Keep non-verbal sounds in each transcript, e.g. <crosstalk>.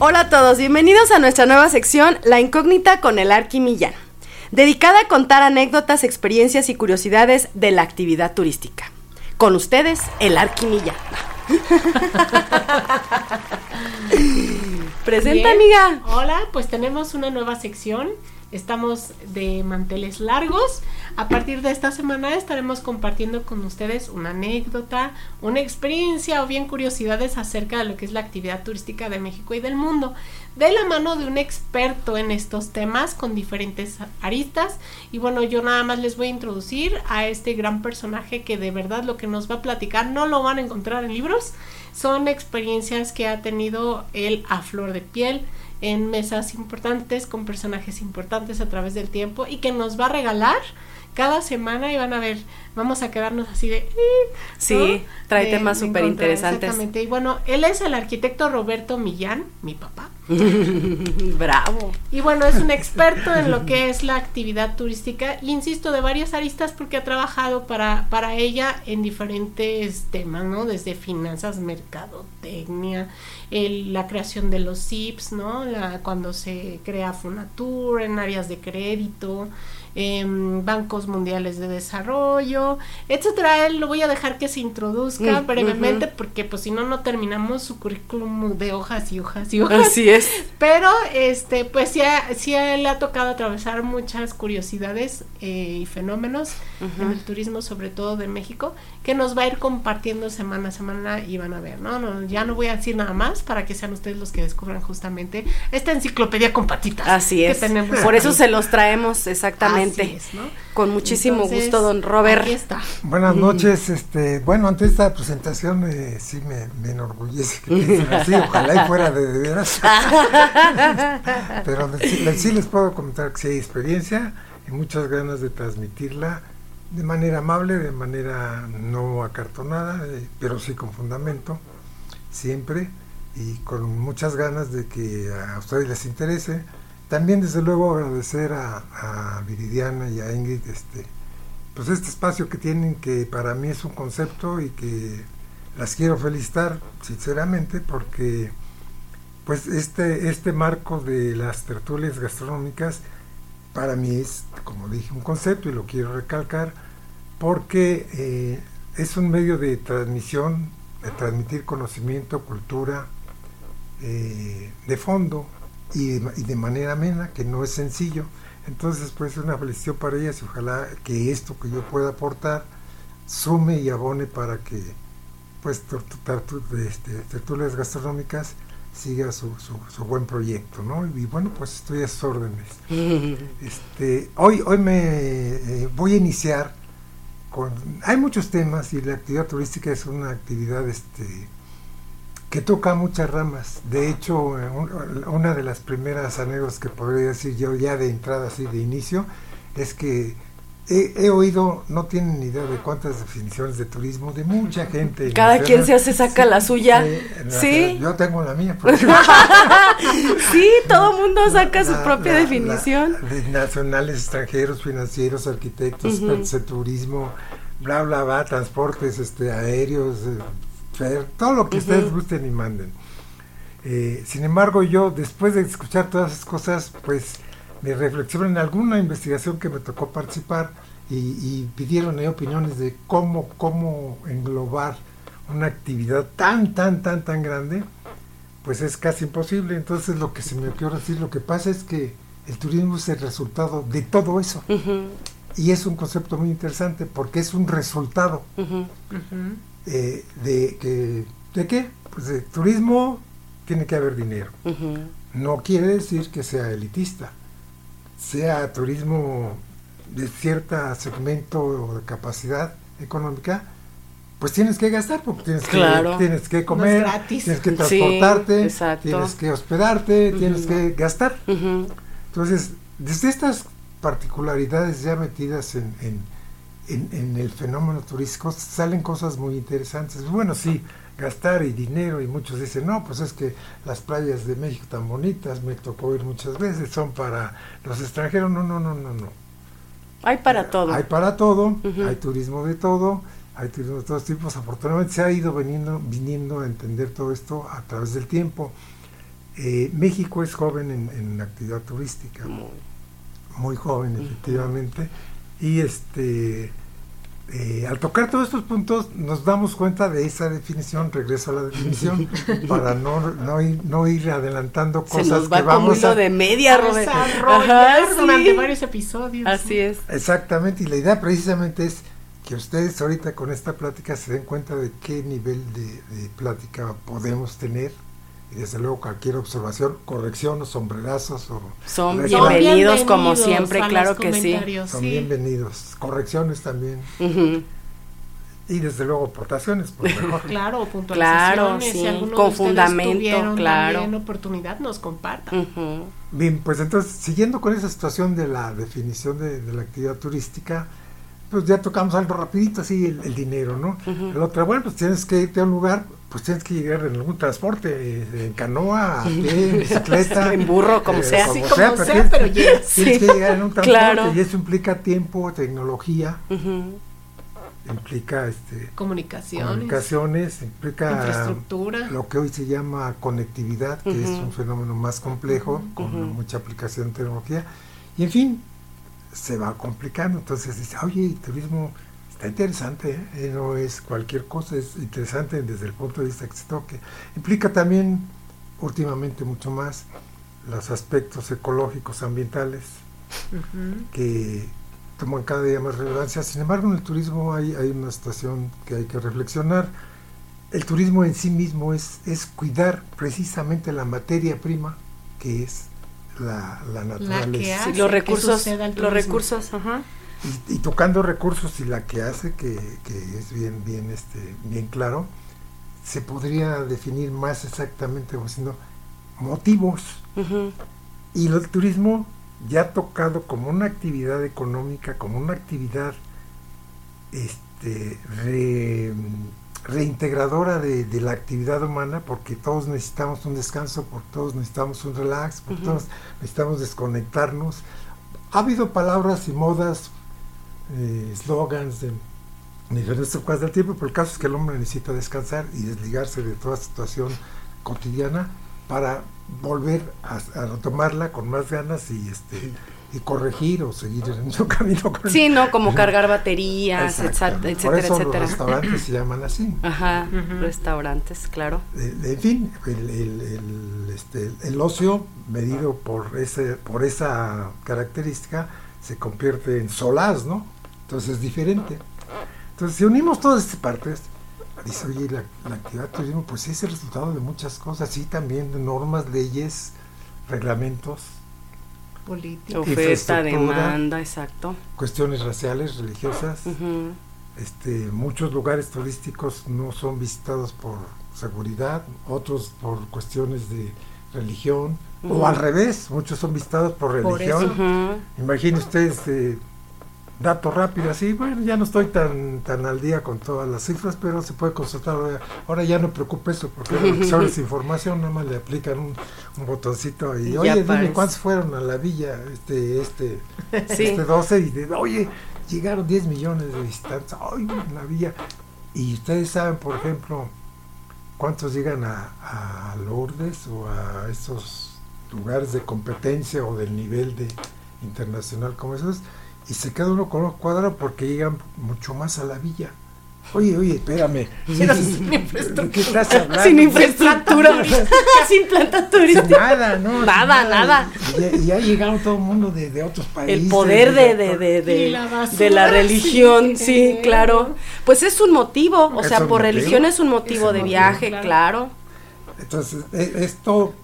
Hola a todos, bienvenidos a nuestra nueva sección La incógnita con el Arqui Millán, dedicada a contar anécdotas, experiencias y curiosidades de la actividad turística. Con ustedes, el Arqui Millán. <laughs> Presenta, amiga. Hola, pues tenemos una nueva sección Estamos de manteles largos. A partir de esta semana estaremos compartiendo con ustedes una anécdota, una experiencia o bien curiosidades acerca de lo que es la actividad turística de México y del mundo, de la mano de un experto en estos temas con diferentes aristas. Y bueno, yo nada más les voy a introducir a este gran personaje que de verdad lo que nos va a platicar no lo van a encontrar en libros, son experiencias que ha tenido él a flor de piel en mesas importantes con personajes importantes a través del tiempo y que nos va a regalar cada semana y van a ver, vamos a quedarnos así de... Eh", sí, trae temas súper interesantes. Exactamente. Y bueno, él es el arquitecto Roberto Millán, mi papá. <laughs> Bravo. Y bueno, es un experto en lo que es la actividad turística, insisto, de varias aristas porque ha trabajado para, para ella en diferentes temas, ¿no? Desde finanzas, mercadotecnia, el, la creación de los SIPs, ¿no? La, cuando se crea Funatur en áreas de crédito, Em, bancos mundiales de desarrollo, etcétera. Él lo voy a dejar que se introduzca mm, brevemente porque pues si no no terminamos su currículum de hojas y hojas y hojas. Así es. Pero este pues sí, sí a él le ha tocado atravesar muchas curiosidades eh, y fenómenos en el turismo sobre todo de México que nos va a ir compartiendo semana a semana y van a ver, ¿no? no ya no voy a decir nada más para que sean ustedes los que descubran justamente esta enciclopedia con patitas. Así es. Por eso se los traemos exactamente. Con muchísimo gusto, don Robert. está. Buenas noches. Este, bueno, ante esta presentación eh, sí me, enorgullece que así, ojalá y fuera de, de veras. <laughs> Pero sí, les puedo comentar que sí hay experiencia y muchas ganas de transmitirla de manera amable, de manera no acartonada, eh, pero sí con fundamento, siempre, y con muchas ganas de que a ustedes les interese también desde luego agradecer a, Viridiana y a Ingrid este, pues este espacio que tienen que para mí es un concepto y que las quiero felicitar sinceramente porque pues este, este marco de las tertulias gastronómicas para mí es, como dije, un concepto y lo quiero recalcar porque eh, es un medio de transmisión, de transmitir conocimiento, cultura, eh, de fondo, y de, manera amena, que no es sencillo. Entonces, pues es una felicitación para ellas y ojalá que esto que yo pueda aportar sume y abone para que pues este, tertulias gastronómicas siga su, su, buen proyecto, ¿no? Y bueno, pues estoy a sus órdenes. <laughs> este, hoy, hoy me eh, voy a iniciar con... Hay muchos temas y la actividad turística es una actividad este, que toca muchas ramas. De hecho, eh, una de las primeras anécdotas que podría decir yo ya de entrada, así de inicio, es que he, oído, no tienen ni idea de cuántas definiciones de turismo, de mucha gente. Cada quien se hace, saca la suya. Sí, Yo tengo la mía. <laughs> sí, todo el mundo saca su propia definición. de nacionales, extranjeros, financieros, arquitectos, de turismo, bla, bla, bla, transportes este, aéreos, eh, todo lo que ustedes gusten y manden. Eh, sin embargo, yo después de escuchar todas esas cosas, pues me reflexiono en alguna investigación que me tocó participar y, pidieron opiniones de cómo, cómo englobar una actividad tan, tan, tan, tan grande, pues es casi imposible. Entonces lo que se me ocurrió decir, lo que pasa es que el turismo es el resultado de todo eso. Y es un concepto muy interesante porque es un resultado. Eh, de, que, ¿de qué? Pues de turismo tiene que haber dinero. No quiere decir que sea elitista, sea turismo de cierto segmento o de capacidad económica, pues tienes que gastar, porque tienes, Claro. que, tienes que No comer, gratis. tienes que Sí, transportarte, exacto. tienes que hospedarte, tienes Ujú. que gastar. Ujú. Entonces, desde estas particularidades ya metidas en, en, en- en el fenómeno turístico, salen cosas muy interesantes. Bueno, sí, gastar y dinero, y muchos dicen, no, pues es que las playas de México tan bonitas, me tocó ir muchas veces, son para los extranjeros. No, no, no, no, no. Hay para todo. Hay para todo, hay turismo de todo, hay turismo de todos tipos. Afortunadamente se ha ido viniendo, viniendo a entender todo esto a través del tiempo. Eh, México es joven en, en actividad turística, Muy- muy joven efectivamente, y este eh, al tocar todos estos puntos nos damos cuenta de esa definición, regreso a la definición, <laughs> para no, no, ir, no ir adelantando Se cosas nos va que vamos a... de media. Desarrollar Ajá, durante sí. varios episodios. Así es. Exactamente, y la idea precisamente es que ustedes ahorita con esta plática se den cuenta de qué nivel de, de plática podemos tener y desde luego cualquier observación, corrección o sombrerazos o Son bienvenidos, como siempre, claro que sí. comentarios, son sí. bienvenidos, correcciones también y desde luego aportaciones, por mejor. <laughs> Claro, puntualizaciones. Claro, si sí, con de fundamento, tuvieron claro. también oportunidad, nos compartan. Bien, pues entonces, siguiendo con esa situación de la definición de, de la actividad turística, pues ya tocamos algo rapidito, así el, el dinero, ¿no? Ujú. La otra, bueno, pues tienes que irte a un lugar, pues tienes que llegar en algún transporte, eh, en canoa, a pie, en bicicleta. <laughs> En burro, como sea. Sí, como pero sea, tienes- pero llegas. Tienes Sí, que llegar en un transporte claro. y eso implica tiempo, tecnología, implica este, Comunicaciones. comunicaciones, implica Infraestructura. lo que hoy se llama conectividad, que es un fenómeno más complejo, con mucha aplicación de tecnología, y en fin, se va complicando. Entonces dice, oye, el turismo está interesante, ¿eh? Eh, no es cualquier cosa, es interesante desde el punto de vista que se toque. Implica también, últimamente mucho más, los aspectos ecológicos, ambientales, que toman cada día más relevancia. Sin embargo, en el turismo hay, hay una situación que hay que reflexionar. El turismo en sí mismo es, es cuidar precisamente la materia prima que es la, la naturaleza. hace Sí, los recursos, los recursos, ajá. Y, y tocando recursos y la que hace, que, que es bien, bien, este, bien claro, se podría definir más exactamente como siendo motivos. Y el turismo ya tocado como una actividad económica, como una actividad este, re- reintegradora de, de la actividad humana, porque todos necesitamos un descanso, porque todos necesitamos un relax, Ujú. todos necesitamos desconectarnos. Ha habido palabras y modas, eh, slogans de en diferentes épocas del tiempo, pero el caso es que el hombre necesita descansar y desligarse de toda situación cotidiana para volver a, a retomarla con más ganas y este y corregir o seguir en su camino con Sí, ¿no? Como cargar baterías, etcétera, Por etcétera, eso etcétera. los restaurantes se llaman así. Ajá, restaurantes, claro. Eh, En fin, el, el- el, este, el ocio medido por ese por esa característica se convierte en solaz, ¿no? Entonces es diferente. Entonces, si unimos todas estas partes, dice, oye, la, la actividad de turismo, pues es el resultado de muchas cosas, sí, también de normas, leyes, reglamentos, Política. Oferta, Infraestructura. demanda, exacto. cuestiones raciales, religiosas. Ujú. Este, muchos lugares turísticos no son visitados por seguridad, otros por cuestiones de religión, Ujú. o al revés, muchos son visitados por Por religión. eso. Ujú. Imagine usted este dato rápido así, bueno, ya no estoy tan tan al día con todas las cifras, pero se puede constatar. Ahora, ya no preocupe eso, porque sobre esa <laughs> información nada más le aplican un, un botoncito y, oye, dime cuántos fueron a la villa este este <laughs> Sí. este 12 y de, oye, llegaron 10 millones de visitantes, ay, la villa. Y ustedes saben, por ejemplo, cuántos llegan a, a Lourdes o a esos lugares de competencia o del nivel de internacional como esos, y se queda uno con un cuadro porque llegan mucho más a la villa. Oye, oye, espérame. Pero ¿de sin infraestructura. qué estás hablando? Sin infraestructura, <laughs> sin planta Sin turística. nada, Nada, nada. Y ya, ya llegaron todo el mundo de, de otros países. El poder de, de, de, la basura, de la religión, sí, claro. Pues es un motivo, o sea, por motivo. religión es un motivo Es un de motivo, viaje, claro. claro. Entonces, e- esto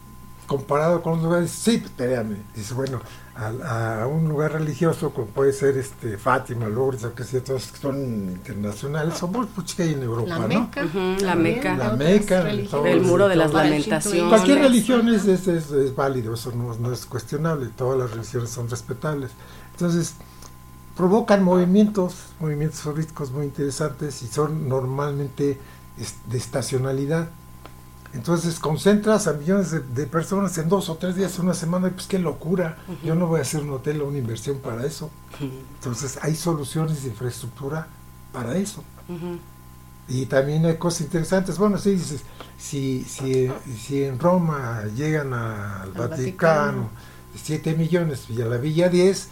comparado con los lugares, sí, espérame. Dice, bueno, a, a un lugar religioso como puede ser este Fátima, Lourdes, o que sea, todos que son internacionales, somos pues, que hay en Europa, La ¿no? Meca. La Meca. La Meca, El muro de las Todo. lamentaciones. Cualquier religión es, es, es- es válido, eso no, no es cuestionable, todas las religiones son respetables. Entonces, provocan movimientos, movimientos turísticos muy interesantes y son normalmente de estacionalidad. Entonces concentras a millones de, de personas en dos o tres días, una semana, y pues qué locura. Yo no voy a hacer un hotel o una inversión para eso. Entonces hay soluciones de infraestructura para eso. Y también hay cosas interesantes. Bueno, sí, dices, si, si, si en Roma llegan a- al Al Vaticano 7 millones y a la Villa 10,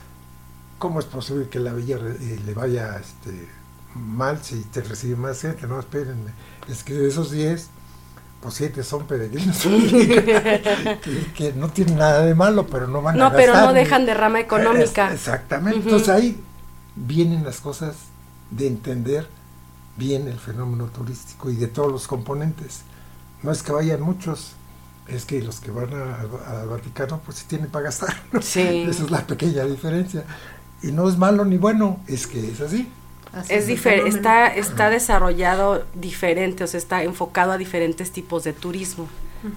¿cómo es posible que la Villa eh, le vaya este, mal si te recibe más gente? No, espérenme. Es que de esos 10, pues 7 son peregrinos <laughs> que, que no tienen nada de malo, pero no van a No, pero gastar no dejan derrama económica. es- exactamente. Entonces ahí vienen las cosas de entender bien el fenómeno turístico y de todos los componentes. No es que vayan muchos, es que los que van al Vaticano pues sí tienen para gastar. Sí. <laughs> Esa es la pequeña diferencia. Y no es malo ni bueno, es que es así. Así Es diferente, está, está desarrollado diferente, o sea, está enfocado a diferentes tipos de turismo,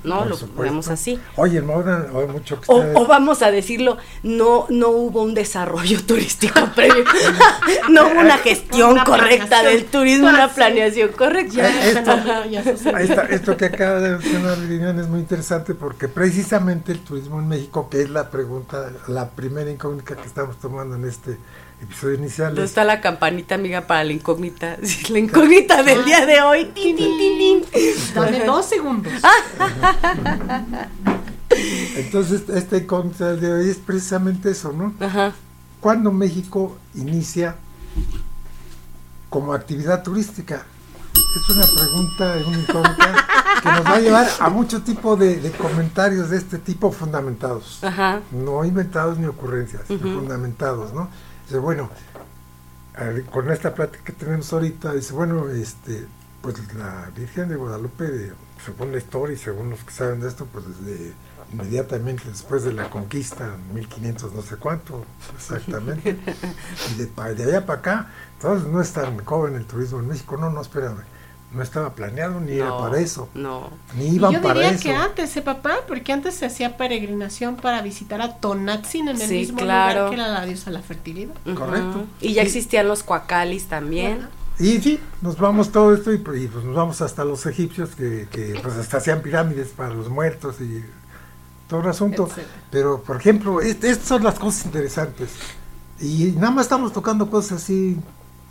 ¿no? Por Lo supuesto. vemos así. Oye, en Moda hay mucho que O, está- o vamos a decirlo, no, no hubo un desarrollo <laughs> turístico <laughs> previo, no hubo una gestión Una correcta del turismo, una Ah, planeación correcta. Ya, Eh, esto- <laughs> esto que acaba de mencionar Vivian es muy interesante porque precisamente el turismo en México, que es la pregunta, la primera incógnita que estamos tomando en este episodio inicial, ¿Dónde es, está la campanita, amiga, para la incógnita? <laughs> Sí, la incógnita del día de hoy. <laughs> Tin, tin, tin, tin. Dame dos segundos. <laughs> entonces esta incógnita de hoy es precisamente eso, ¿no? Ajá. ¿Cuándo México inicia como actividad turística? Es una pregunta, una incógnita que nos va a llevar a mucho tipo de, de comentarios de este tipo fundamentados. Ajá. no inventados ni ocurrencias, Ujú. fundamentados, ¿no? Dice, bueno, con esta plática que tenemos ahorita, dice, bueno, este, pues la Virgen de Guadalupe, según la historia y según los que saben de esto, pues desde inmediatamente después de la conquista, 1500 no sé cuánto, exactamente, <laughs> y de, de allá para acá, entonces no es tan joven el turismo en México, no, no, espérame, no estaba planeado ni era para eso, No. ni Y iban yo para diría eso. que antes, ¿eh, papá? Porque antes se hacía peregrinación para visitar a Tonatzin en el Sí, mismo claro. lugar que era la diosa de la fertilidad. Correcto. Y ya Sí. existían los cuacalis también. Y sí, nos vamos todo esto y, pues y, pues, nos vamos hasta los egipcios que, que, pues hasta hacían pirámides para los muertos y todo el asunto. Etcétera. Pero, por ejemplo, este- estas son las cosas interesantes. Y nada más estamos tocando cosas así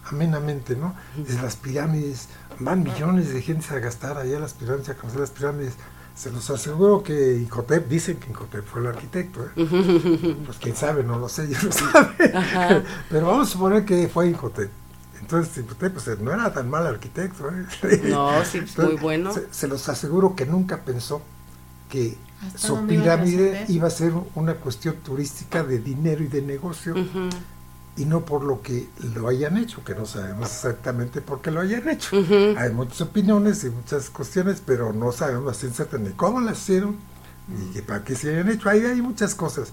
amenamente, ¿no? Desde las pirámides, van millones de gente a gastar allá las pirámides, a conocer las pirámides. Se los aseguro que Incotep, dicen que Incotep fue el arquitecto, ¿eh? <laughs> Pues quién sabe, no lo sé, yo no sabe. Ajá. <laughs> Pero vamos a suponer que fue Incotep. Entonces, Incotep pues, no era tan mal arquitecto. ¿eh? <laughs> No, sí, muy bueno. Se, se los aseguro que nunca pensó que ¿Hasta su pirámide iba a ser una cuestión turística de dinero y de negocio Ujú. Y no por lo que lo hayan hecho, que no sabemos exactamente por qué lo hayan hecho. Hay muchas opiniones y muchas cuestiones, pero no sabemos ciencia ni cómo las hicieron ni para qué se hayan hecho. Ahí hay muchas cosas.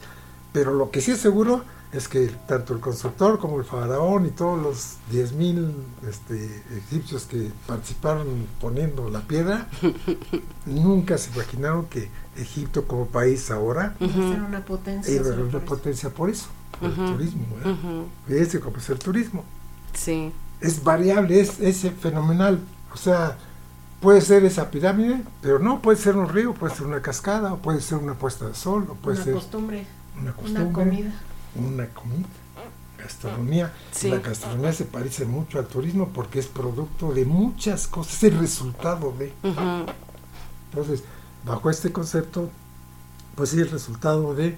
Pero lo que sí es seguro es que tanto el constructor como el faraón y todos los 10.000 este, egipcios que participaron poniendo la piedra, <laughs> nunca se imaginaron que Egipto como país ahora Iba a ser una potencia. a solo una por eso. potencia por eso, por el turismo. ¿verdad? Ujú. Fíjense cómo es el turismo Sí. es variable, es, es fenomenal. O sea, puede ser esa pirámide, pero no, puede ser un río, puede ser una cascada, o puede ser una puesta de sol, o puede Una ser costumbre, una costumbre, una comida. una comida, gastronomía. Sí. La gastronomía se parece mucho al turismo porque es producto de muchas cosas, es el resultado de. Ujú. Entonces, bajo este concepto, pues sí, el resultado de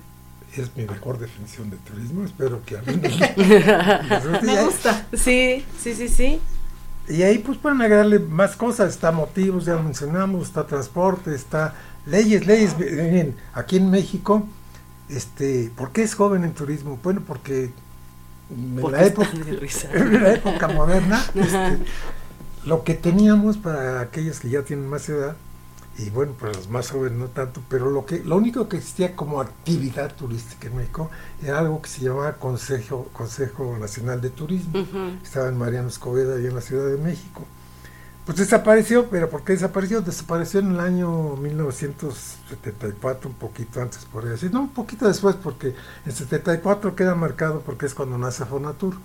es mi mejor definición de turismo. Espero que a mí <laughs> Me gusta. Sí, sí, sí, sí. Y ahí pues pueden agregarle más cosas, está motivos, ya lo mencionamos, está transporte, está leyes, leyes, miren, aquí en México, este, ¿por qué es joven en turismo? Bueno, porque en Porque la época, <laughs> en la época moderna, este, lo que teníamos para aquellos que ya tienen más edad, y bueno, pues los más jóvenes no tanto, pero lo que lo único que existía como actividad turística en México era algo que se llamaba Consejo Consejo Nacional de Turismo. Estaba en Mariano Escobedo, ahí en la Ciudad de México. Pues desapareció, pero ¿por qué desapareció? Desapareció en el año 1974, un poquito antes, podría decir. No, un poquito después, porque en 74 queda marcado porque es cuando nace Fonatur.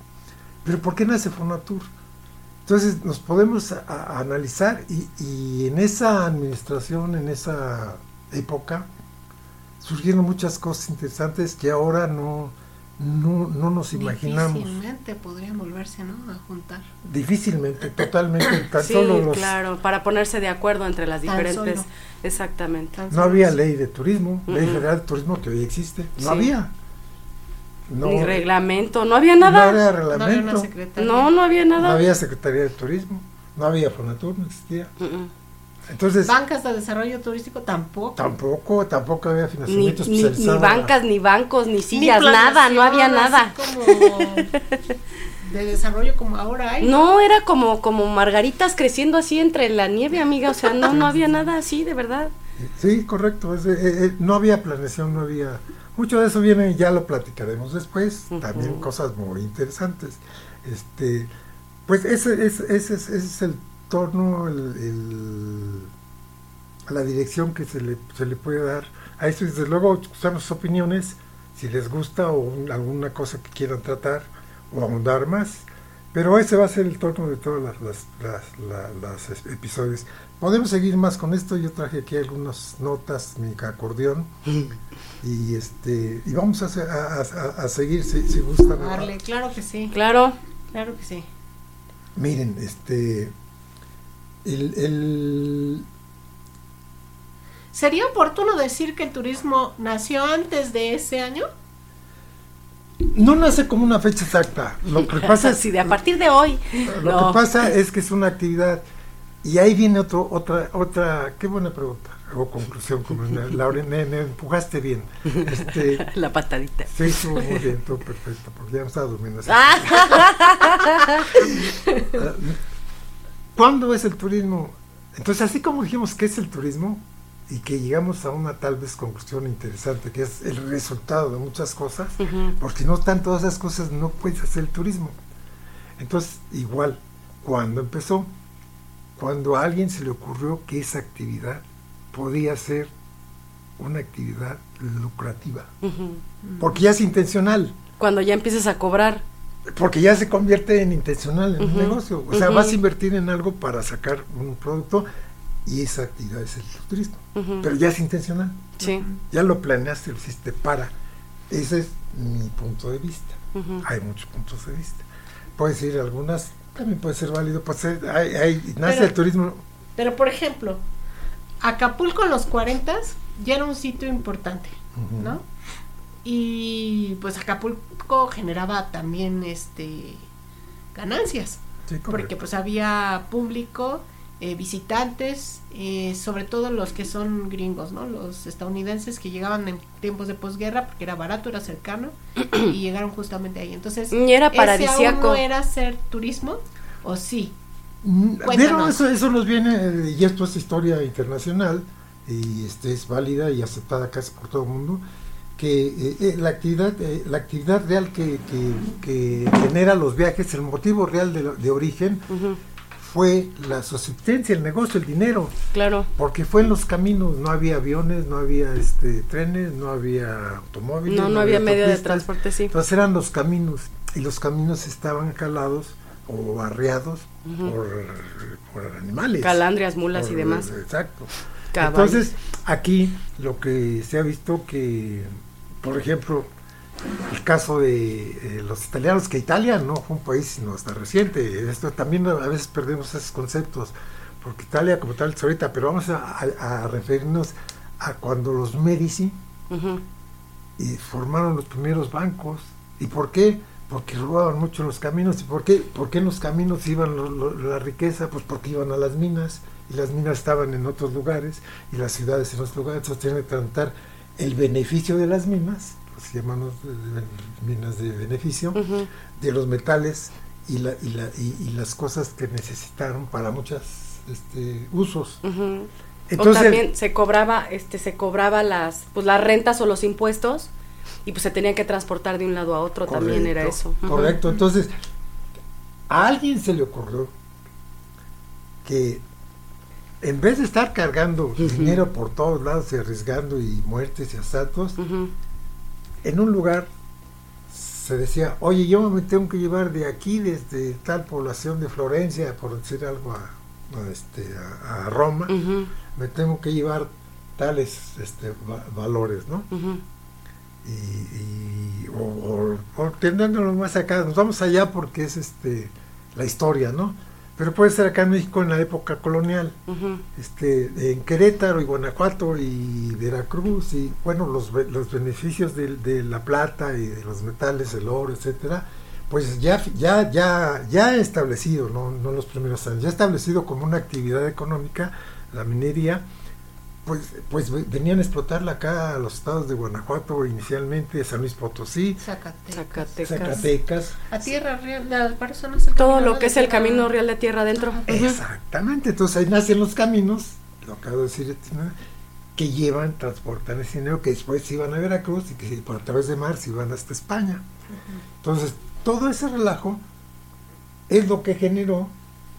Pero ¿por qué nace Fonatur? Entonces nos podemos a- a analizar y, y en esa administración, en esa época, surgieron muchas cosas interesantes que ahora no, no, no nos imaginamos. Difícilmente podrían volverse, ¿no? A juntar. Difícilmente, totalmente. <clears throat> Tan Sí, solo los- claro, para ponerse de acuerdo entre las diferentes. solo. Exactamente. Tan No solo había ley de turismo, ley federal de turismo que hoy existe. No Sí. había. No, Ni reglamento, no había no nada. había No había una reglamento. secretaría. No, no había No nada. había Secretaría de Turismo. No había Fonatur, no existía. Entonces, Bancas de desarrollo turístico tampoco. tampoco, tampoco había Ni, financiamiento ni, especializado. ni bancas, ni bancos, ni Ni sillas, nada, no había nada. como de desarrollo como ahora hay. No, era como, como margaritas creciendo así entre la nieve, amiga. O sea, no, no había nada así, de verdad. Sí, correcto. es eh, eh, no había planeación, no había... Mucho de eso viene, ya lo platicaremos después. También cosas muy interesantes. Este, pues ese, ese, ese es, ese es el torno, el, el- la dirección que se le, se le puede dar a esto. Desde luego escuchamos sus opiniones, si les gusta o un- alguna cosa que quieran tratar o ahondar más. Pero ese va a ser el torno de todos las, las, las- la- las es- episodios. Podemos seguir más con esto. Yo traje aquí algunas notas, mi acordeón. <laughs> Y este y vamos a, a, a- a seguir si, si gustan. Darle, claro que sí. Claro. Claro que sí. Miren, este. El, el- ¿Sería oportuno decir que el turismo nació antes de ese año? No nace como una fecha exacta. Lo que pasa <laughs> es Así de a partir de hoy. Lo No. que pasa es que es una actividad y ahí viene otro, otra, otra, qué buena pregunta o conclusión, Laura, me, me empujaste bien. Este, <laughs> La patadita. sí, estuvo muy bien, todo perfecto, porque ya me estaba durmiendo. así. <laughs> Ah, ¿Cuándo es el turismo? Entonces, así como dijimos que es el turismo y que llegamos a una tal vez conclusión interesante, que es el resultado de muchas cosas, porque si no están todas esas cosas, no puedes hacer el turismo. Entonces, igual, cuando empezó, cuando a alguien se le ocurrió que esa actividad podía ser una actividad lucrativa, porque ya es intencional, Cuando ya empieces a cobrar. porque ya se convierte en intencional en un negocio. O sea, vas a invertir en algo para sacar un producto y esa actividad es el turismo, pero ya es intencional, Sí. ya lo planeaste, lo hiciste para. Ese es mi punto de vista. Hay muchos puntos de vista. Puede ser algunas, también puede ser válido, puede ser, hay, hay- nace Pero- el turismo. Pero, por ejemplo, Acapulco en los 40 ya era un sitio importante. ¿no? Y pues Acapulco generaba también este ganancias, Sí, porque pues había público, eh, visitantes, eh, sobre todo los que son gringos, ¿no? Los estadounidenses que llegaban en tiempos de posguerra porque era barato, era cercano <clears throat> y llegaron justamente ahí. Entonces, Y era ¿ese aún paradisiaco. no era hacer turismo o sí? Mm. Pero eso, eso nos viene, eh, y esto es historia internacional, y este es válida y aceptada casi por todo el mundo, que eh, eh, la actividad eh, la actividad real que, que- que genera los viajes, el motivo real de, lo- de origen. Fue la subsistencia, el negocio, el dinero, Claro. porque fue en los caminos, no había aviones, no había este trenes, no había automóviles. No, no había medio de transporte, sí. Entonces eran los caminos y los caminos estaban jalados o barriados por, por animales. Calandrias, mulas y demás. Exacto. Caballos. Entonces aquí lo que se ha visto que, por ejemplo, el caso de eh, los italianos, que Italia no fue un país sino hasta reciente. Esto también a veces perdemos esos conceptos, porque Italia como tal es ahorita, pero vamos a, a- a referirnos a cuando los Medici y formaron los primeros bancos. ¿Y por qué? Porque robaban mucho los caminos. ¿Y por qué? ¿Por qué en los caminos iban lo- lo- la riqueza? Pues porque iban a las minas y las minas estaban en otros lugares y las ciudades en otros lugares. Entonces tenían que tratar el beneficio de las minas, los llaman eh, minas de beneficio, de los metales y, la, y, la, y, y las cosas que necesitaron para muchos este, usos. Entonces, o también se cobraba, este, se cobraba las, pues las rentas o los impuestos y pues se tenían que transportar de un lado a otro, también era eso. Correcto, entonces a alguien se le ocurrió que en vez de estar cargando dinero por todos lados y arriesgando y muertes y asaltos. En un lugar se decía, oye, yo me tengo que llevar de aquí, desde tal población de Florencia, por decir algo, a, a, este, a, a Roma, me tengo que llevar tales este, va- valores, ¿no? Y, y- o, o, o más acá, nos vamos allá porque es este la historia, ¿no? Pero puede ser acá en México en la época colonial, este, en Querétaro y Guanajuato y Veracruz y bueno los, los beneficios de, de la plata y de los metales, el oro, etcétera, pues ya ya ya ya establecido, no, no los primeros años, ya establecido como una actividad económica la minería pues, pues ve- venían a explotarla acá a los estados de Guanajuato inicialmente, San Luis Potosí, Zacatecas. Zacatecas. Zacatecas. A tierra real, las personas el Todo lo que es el camino real de tierra adentro. Exactamente, entonces ahí nacen los caminos, lo acabo de decir, ¿no? que llevan, transportan ese dinero que después se iban a Veracruz y que se- por a través de mar se iban hasta España. Entonces, todo ese relajo es lo que generó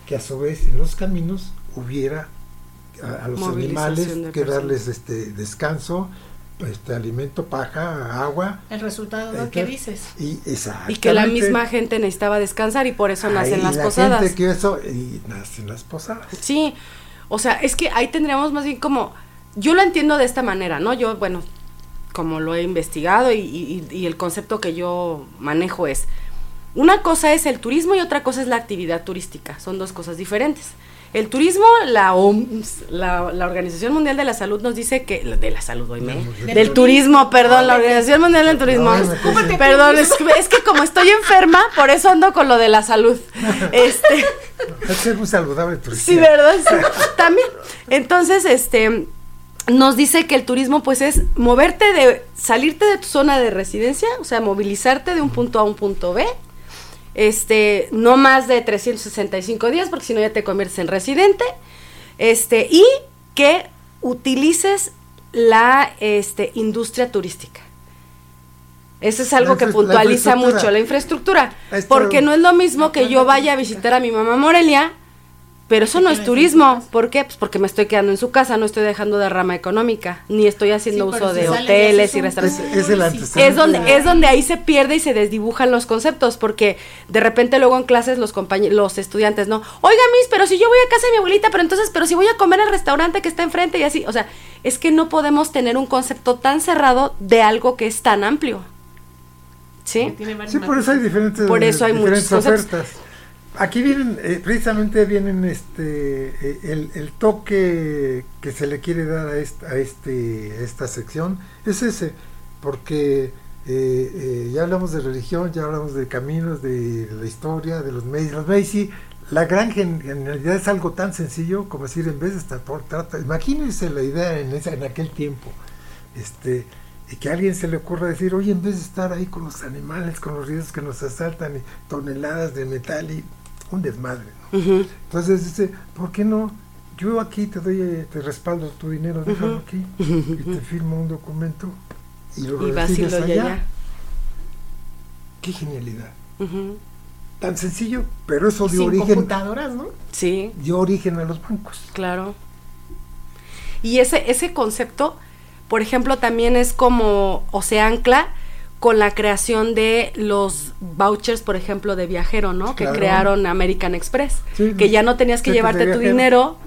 que a su vez en los caminos hubiera a, a los animales que darles este descanso, este alimento, paja, agua. El resultado Entonces, que dices. Y, Y que la misma gente necesitaba descansar y por eso nacen las la posadas. gente que eso, y nacen las posadas. Sí, o sea, es que ahí tendríamos más bien como, yo lo entiendo de esta manera, ¿no? Yo, bueno, como lo he investigado y, y- y el concepto que yo manejo es, una cosa es el turismo y otra cosa es la actividad turística, son dos cosas diferentes. El turismo, la OMS, la, la Organización Mundial de la Salud nos dice que, de la salud, oíme, Del del turismo, perdón, la Organización Mundial del Turismo. No, no, Perdón, es que, es que como estoy enferma, por eso ando con lo de la salud. <laughs> Este, Es muy saludable tu Sí, ¿verdad? Sí, también. Entonces, este, nos dice que el turismo, pues, es moverte de, salirte de tu zona de residencia, o sea, movilizarte de un punto A a un punto B, este, no más de 365 días, porque si no ya te conviertes en residente, este, y que utilices la, este, industria turística. Eso es algo que la puntualiza mucho, la infraestructura. Esto- Porque no es lo mismo que yo vaya a visitar a mi mamá Morelia, pero eso no es turismo. ¿Por qué? Pues porque me estoy quedando en su casa, no estoy dejando de rama económica, ni estoy haciendo Sí, uso de hoteles y restaurantes. Es- es antecedente. Es donde, es donde ahí se pierde y se desdibujan los conceptos, porque de repente luego en clases los compañeros, los estudiantes, ¿no? Oiga, Miss, pero si yo voy a casa de mi abuelita, pero entonces, pero si voy a comer al restaurante que está enfrente y así, o sea, es que no podemos tener un concepto tan cerrado de algo que es tan amplio. ¿Sí? Sí, por eso hay diferentes, Por eso hay diferentes muchos ofertas. Aquí vienen, eh, precisamente vienen este eh, el, el toque que se le quiere dar a esta, a este, esta sección, es ese, porque eh, eh, ya hablamos de religión, ya hablamos de caminos, de la historia, de los medios. Los medios sí, la gran gen- genialidad es algo tan sencillo como decir, en vez de estar por trata, imagínense la idea en, esa, en aquel tiempo, este y que a alguien se le ocurra decir, oye, en vez de estar ahí con los animales, con los ríos que nos asaltan y toneladas de metal y un desmadre. Entonces dice, ¿por qué no? Yo aquí te doy, eh, te respaldo tu dinero, déjalo aquí y te firmo un documento y lo Y recibes allá. ya. Qué genialidad. Tan sencillo, pero eso dio Sin origen, computadoras, ¿no? Sí. dio origen a los bancos. Claro. Y ese, ese concepto, por ejemplo, también es como, o se ancla con la creación de los vouchers, por ejemplo, de viajero, ¿no? Que crearon American Express. Sí, que ya no tenías que llevarte tu dinero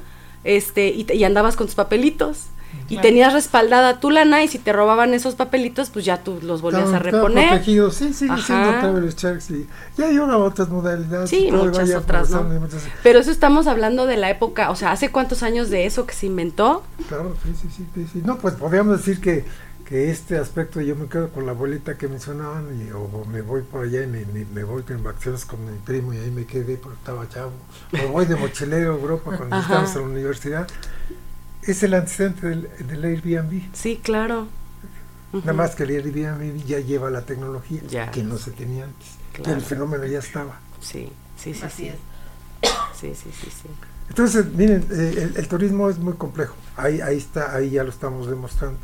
este y, te- y andabas con tus papelitos. Y Claro. tenías respaldada tu lana y si te robaban esos papelitos, pues ya tú los volvías a reponer. protegidos, sí, sigue siendo travel checks y ya hay ahora otras modalidades. Sí, y muchas otras, ¿no? y muchas- Pero eso estamos hablando de la época, o sea, ¿hace cuántos años de eso que se inventó? Claro, sí, sí, sí, sí, sí. No, pues podríamos decir que, que este aspecto yo me quedo con la abuelita que mencionaban y, o me voy por allá y me, me- me voy en vacaciones con mi primo y ahí me quedé porque estaba chavo. O voy de mochilero a Europa cuando Ajá. estábamos en la universidad. Es el antecedente del, del Airbnb. Sí, claro. Nada más que el Airbnb ya lleva la tecnología Ya. que no se tenía antes. Claro. El fenómeno ya estaba. Sí, sí, sí, Así sí. es. Sí, sí, sí, sí. Entonces, miren, eh, el, el turismo es muy complejo. Ahí, ahí está, ahí ya lo estamos demostrando.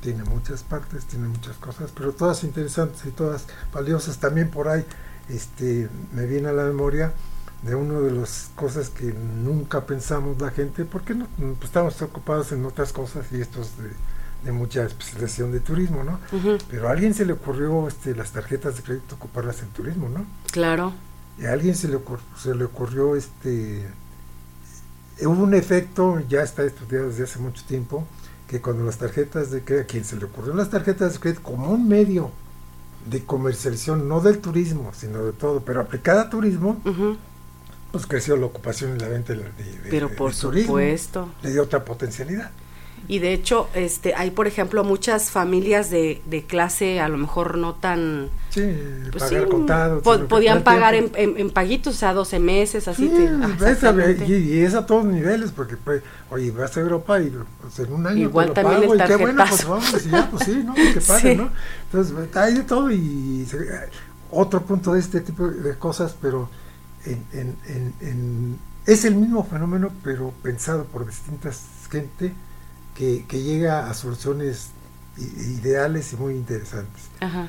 Tiene muchas partes, tiene muchas cosas, pero todas interesantes y todas valiosas. También por ahí este, me viene a la memoria de una de las cosas que nunca pensamos la gente, porque no, pues estamos ocupados en otras cosas y esto es de, de mucha especialización de turismo, ¿no? Pero a alguien se le ocurrió este, las tarjetas de crédito ocuparlas en turismo, ¿no? Claro. Y a alguien se le, ocur- se le ocurrió este hubo un efecto ya está estudiado desde hace mucho tiempo que cuando las tarjetas de crédito a quien se le ocurrió las tarjetas de crédito como un medio de comercialización no del turismo sino de todo pero aplicada a turismo ujú, pues creció la ocupación y la venta de, de- Pero de- por de turismo. supuesto. le dio otra potencialidad Y de hecho, este, hay por ejemplo muchas familias de, de clase a lo mejor no tan sí pues pagar sí, contado po- sino que podían pagar en, tiempo- en- en paguitos, o sea, 12 meses, así. Sí, te- ah, esa- y, y es a todos niveles, porque pues, oye, vas a Europa y pues, en un año Igual te lo pago y qué bueno, pues vamos, y ya, pues sí, ¿no? Que <laughs> pase, Sí. ¿no? Entonces, hay de todo y se- otro punto de este tipo de cosas, pero en, en, en- es el mismo fenómeno, pero pensado por distintas gente que, que llega a soluciones ideales y muy interesantes. Ajá.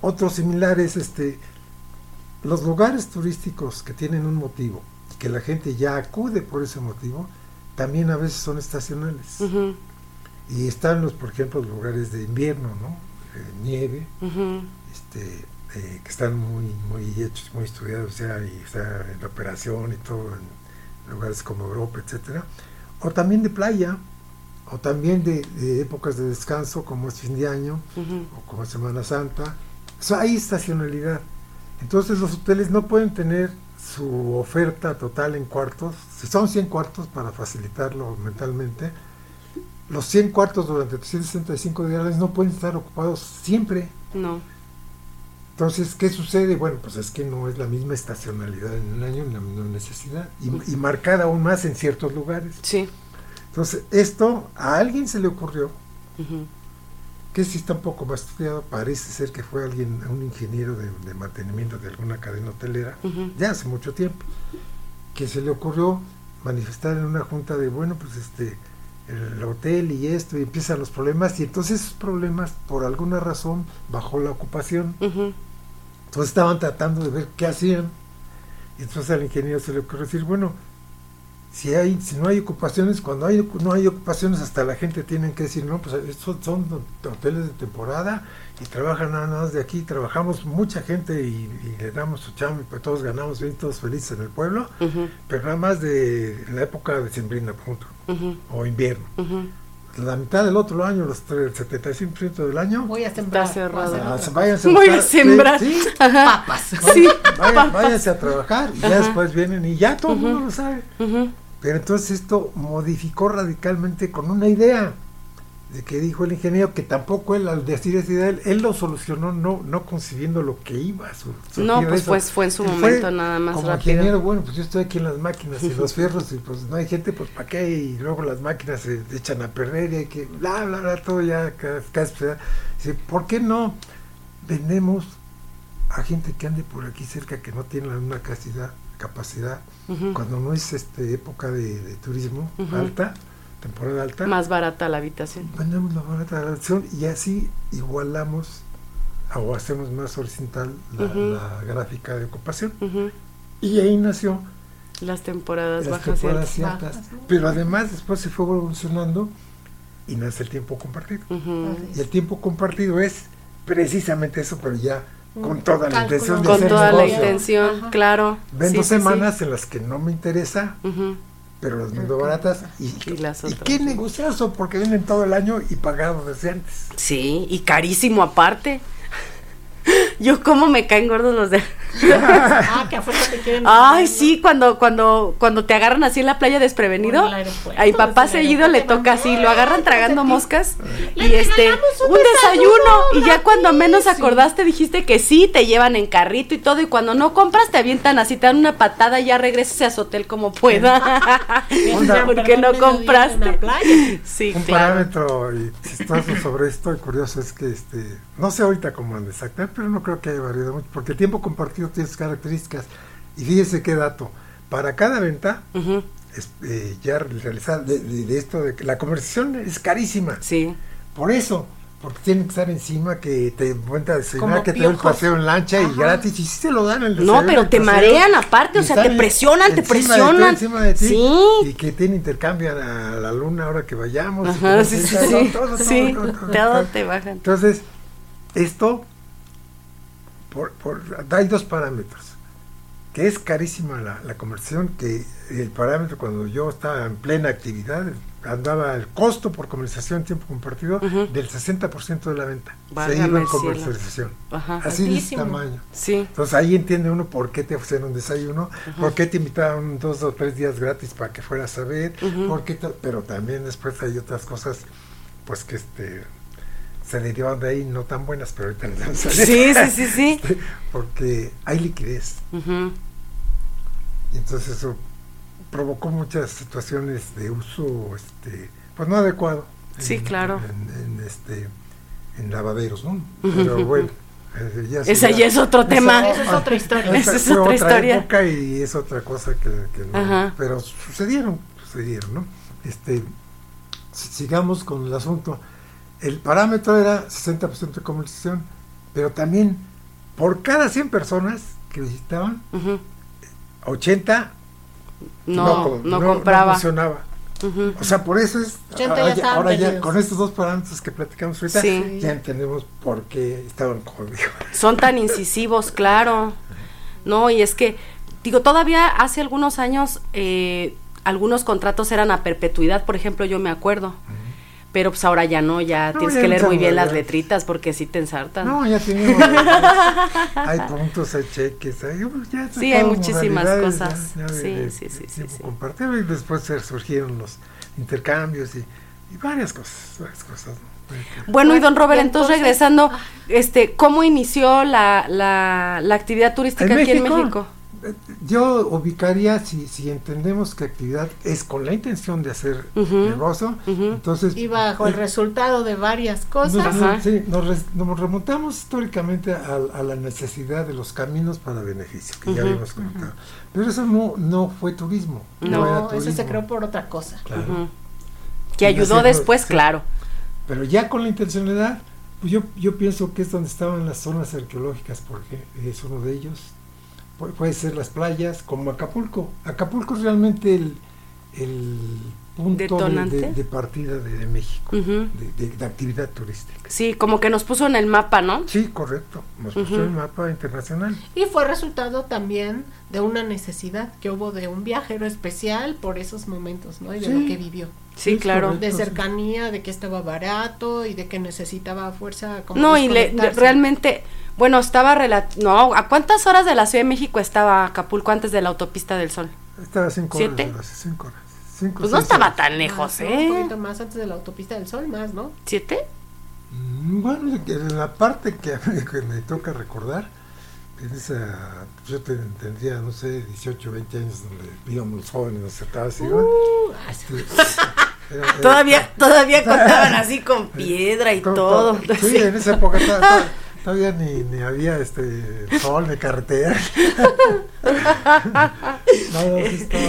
Otro similar es este, los lugares turísticos que tienen un motivo y que la gente ya acude por ese motivo, también a veces son estacionales. Y están los, por ejemplo, los lugares de invierno, ¿no? Eh, nieve, este, eh, que están muy, muy hechos, muy estudiados ya y está en operación y todo en lugares como Europa, etcétera. O también de playa, o también de, de épocas de descanso como es fin de año, o como Semana Santa. O sea, hay estacionalidad. Entonces los hoteles no pueden tener su oferta total en cuartos. Si son 100 cuartos para facilitarlo mentalmente, los 100 cuartos durante 365 días no pueden estar ocupados siempre. No. Entonces, ¿qué sucede? Bueno, pues es que no es la misma estacionalidad en el año, la misma necesidad, y, y marcada aún más en ciertos lugares. Sí. Entonces, esto a alguien se le ocurrió, que sí está un poco más estudiado, parece ser que fue alguien, un ingeniero de, de mantenimiento de alguna cadena hotelera, ya hace mucho tiempo, que se le ocurrió manifestar en una junta de, bueno, pues este, el hotel y esto, y empiezan los problemas, y entonces esos problemas, por alguna razón, bajó la ocupación, entonces estaban tratando de ver qué hacían, y entonces al ingeniero se le ocurrió decir, bueno, si hay si no hay ocupaciones cuando hay no hay ocupaciones hasta la gente tiene que decir no pues estos son hoteles de temporada y trabajan nada más de aquí trabajamos mucha gente y, y le damos su chamba y pues todos ganamos bien todos felices en el pueblo pero nada más de la época de sembrina punto ujú, o invierno la mitad del otro año los el 75% del año Voy a sembrar. Está cerrado. voy a hacer ah, váyanse Voy a sembrar. sí, sí, Ajá. Papas. Sí. papas. váyanse a trabajar y ya después vienen y ya todo el mundo lo sabe Pero entonces esto modificó radicalmente con una idea de que dijo el ingeniero que tampoco él al decir esa idea él, él lo solucionó no no concibiendo lo que iba a su- surgir No, pues, pues, fue en su Él momento nada más como rápido. ingeniero bueno pues yo estoy aquí en las máquinas y <laughs> los fierros y pues no hay gente pues para qué y luego las máquinas se echan a perder y hay que bla bla bla todo ya ca- casi dice ¿por qué no vendemos a gente que ande por aquí cerca que no tiene la misma capacidad capacidad Ujú. cuando no es este época de, de turismo Ujú. alta, temporada alta, Más barata la habitación. vendemos la barata la acción y así igualamos o hacemos más horizontal la, Ujú. la gráfica de ocupación. Y ahí nació Las temporadas las bajas y temporadas altas. altas. Bajas. Pero además después se fue evolucionando y nace el tiempo compartido. Y el tiempo compartido es precisamente eso, pero ya con toda la intención de Con hacer toda la intención, Ajá. claro. Ven Sí, dos sí, sí. semanas en las que no me interesa pero las vendo baratas y, Y las y otras, qué sí. negociazo porque vienen todo el año y pagado desde antes Sí, y carísimo aparte. <laughs> Yo como me caen gordos los de... <laughs> Ah, que a fuerza te quieren. Ay, sí, cuando, cuando, cuando te agarran así en la playa desprevenido. A mi papá seguido le toca así, lo agarran "Ay, tragando calcetín". moscas Le y este un un desayuno desayuno y ya cuando menos acordaste dijiste que sí, te llevan en carrito y todo y cuando no compras te avientan así, te dan una patada y ya regresas a su hotel como pueda. <laughs> Ese Onda. ya ¿Por perder qué no compraste? En la playa. Sí, un claro. parámetro y chistoso sobre esto y curioso es que este no sé ahorita cómo anda exactamente pero no creo que haya variado mucho porque el tiempo compartido tiene sus características y fíjese qué dato para cada venta es- eh, ya realizada de, de- de esto de que la conversación es carísima. Sí. Por eso, porque tienen que estar encima, que te cuenta de Como que te da el piojos. paseo en lancha y gratis, y sí te lo dan el No, pero te paseo, marean aparte, o sea, te presionan, te encima de ti, presionan. de ti, Sí. Y que tiene intercambian a la luna ahora que vayamos. Ajá, sí, sí, sí. todo, todo, Sí, todo, todo, todo todo. te bajan. Entonces, esto, por, por- hay dos parámetros. Que es carísima la, la conversión, que el parámetro cuando yo estaba en plena actividad, andaba el costo por conversación tiempo compartido Ujú. del 60% de la venta. Se iba en comercialización. Ajá. Así de tamaño. Sí. Entonces ahí entiende uno por qué te ofrecen un desayuno, por qué te invitaron dos o tres días gratis para que fueras a ver, Ujú. por qué ta- pero también después hay otras cosas pues que este se derivan de ahí no tan buenas, pero ahorita les vamos a Sí, sí, sí, sí. <laughs> Este, Porque hay liquidez. Y entonces eso provocó muchas situaciones de uso este pues no adecuado. Sí, en- claro. En, en, este en lavaderos, ¿no? Pero bueno, eh, ya Ese será- ya es otro esa- tema. Esa es otra historia. Esa es otra historia. época y es otra cosa que, que no- pero sucedieron, sucedieron, ¿no? Este, si- sigamos con el asunto. El parámetro era 60% de comercialización, pero también por cada 100 personas que visitaban, Ujú. 80 No, com- no, compraba. funcionaba. O sea, por eso es. 80 ya ahora ya, ahora con estos dos parámetros que platicamos ahorita, Sí. ya entendemos por qué estaban como <laughs> digo. Son tan incisivos, claro. No, y es que, digo, todavía hace algunos años eh, algunos contratos eran a perpetuidad, por ejemplo, yo me acuerdo. Pero pues ahora ya no, ya No, tienes ya que leer muy bien las letritas porque sí te ensartan. No, ya tenemos. <laughs> hay puntos, hay cheques, hay, ya Sí, hay muchísimas cosas. ya- ya de- Sí, de- sí, sí, sí, sí. compartido y después se surgieron los intercambios y, y varias cosas, varias cosas. ¿no? Bueno, y don Robert, entonces, entonces- regresando, este, ¿cómo inició la, la, la actividad turística aquí en México? Yo ubicaría, si, si entendemos que actividad es con la intención de hacer negocio, ujú. entonces... Y bajo el eh, resultado de varias Nos, cosas. Ajá. sí, nos, res- nos remontamos históricamente a, a la necesidad de los caminos para beneficio, que ya Ujú, habíamos comentado. Pero eso no, no fue turismo. No, era No, eso se creó por otra cosa. Claro. Que Y ayudó después, sí. claro. Pero ya con la intencionalidad, pues yo, yo pienso que es donde estaban las zonas arqueológicas, porque es uno de ellos. Pu- puede ser las playas, como Acapulco. Acapulco es realmente el, el punto de, Detonante. de- de partida de, de México, Ujú. de, de- de actividad turística. Sí, como que nos puso en el mapa, ¿no? Sí, correcto. Nos puso Ujú. el mapa internacional. Y fue resultado también de una necesidad que hubo de un viajero especial por esos momentos, ¿no? Y de Sí. lo que vivió. Sí, claro. correcto. De cercanía, de que estaba barato y de que necesitaba fuerza. Como No, y le, realmente, bueno, estaba no, ¿a cuántas horas de la Ciudad de México estaba Acapulco antes de la autopista del Sol? Estaba cinco ¿Siete? horas. horas, Cinco horas. Cinco, Pues no seis estaba tan lejos. Un ¿eh? poquito más antes de la autopista del Sol, más, ¿no? ¿Siete? Mm, Bueno, en la parte <laughs> que, me toca recordar, en esa, yo te- tendría, no sé, 18, 20 años, donde íbamos los jóvenes, nos este, <laughs> era- era- Todavía, todavía <laughs> contaban así con piedra y to- todo. to- Sí, en esa época todavía ni, ni había este sol, ni carretera. <laughs> no, no, sí estaba,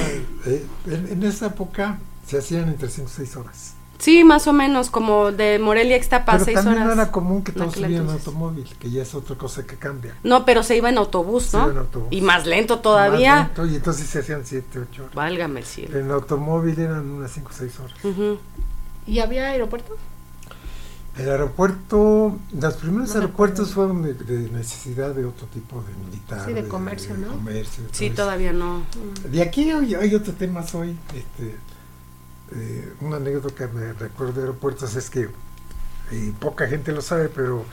eh, en, en esa época se hacían entre 5 y 6 horas. Sí, más o menos, como de Morelia a Ixtapa, Pero seis también horas. no era común que en todos subieran en automóvil, que ya es otra cosa que cambia. No, pero se iba en autobús, Se ¿no? iba en autobús. Y más lento Más todavía. lento, y entonces se hacían 7, 8 horas. Válgame el cielo. En automóvil eran unas 5 o 6 horas. Ujú. ¿Y había aeropuerto? El aeropuerto, los primeros No aeropuertos fueron de, de necesidad de otro tipo de militar. Sí, de comercio, ¿no? comercio, Sí, eso. todavía no. De aquí hay, hay otro tema hoy. Este, eh, una anécdota que me recuerdo de aeropuertos es que y poca gente lo sabe, pero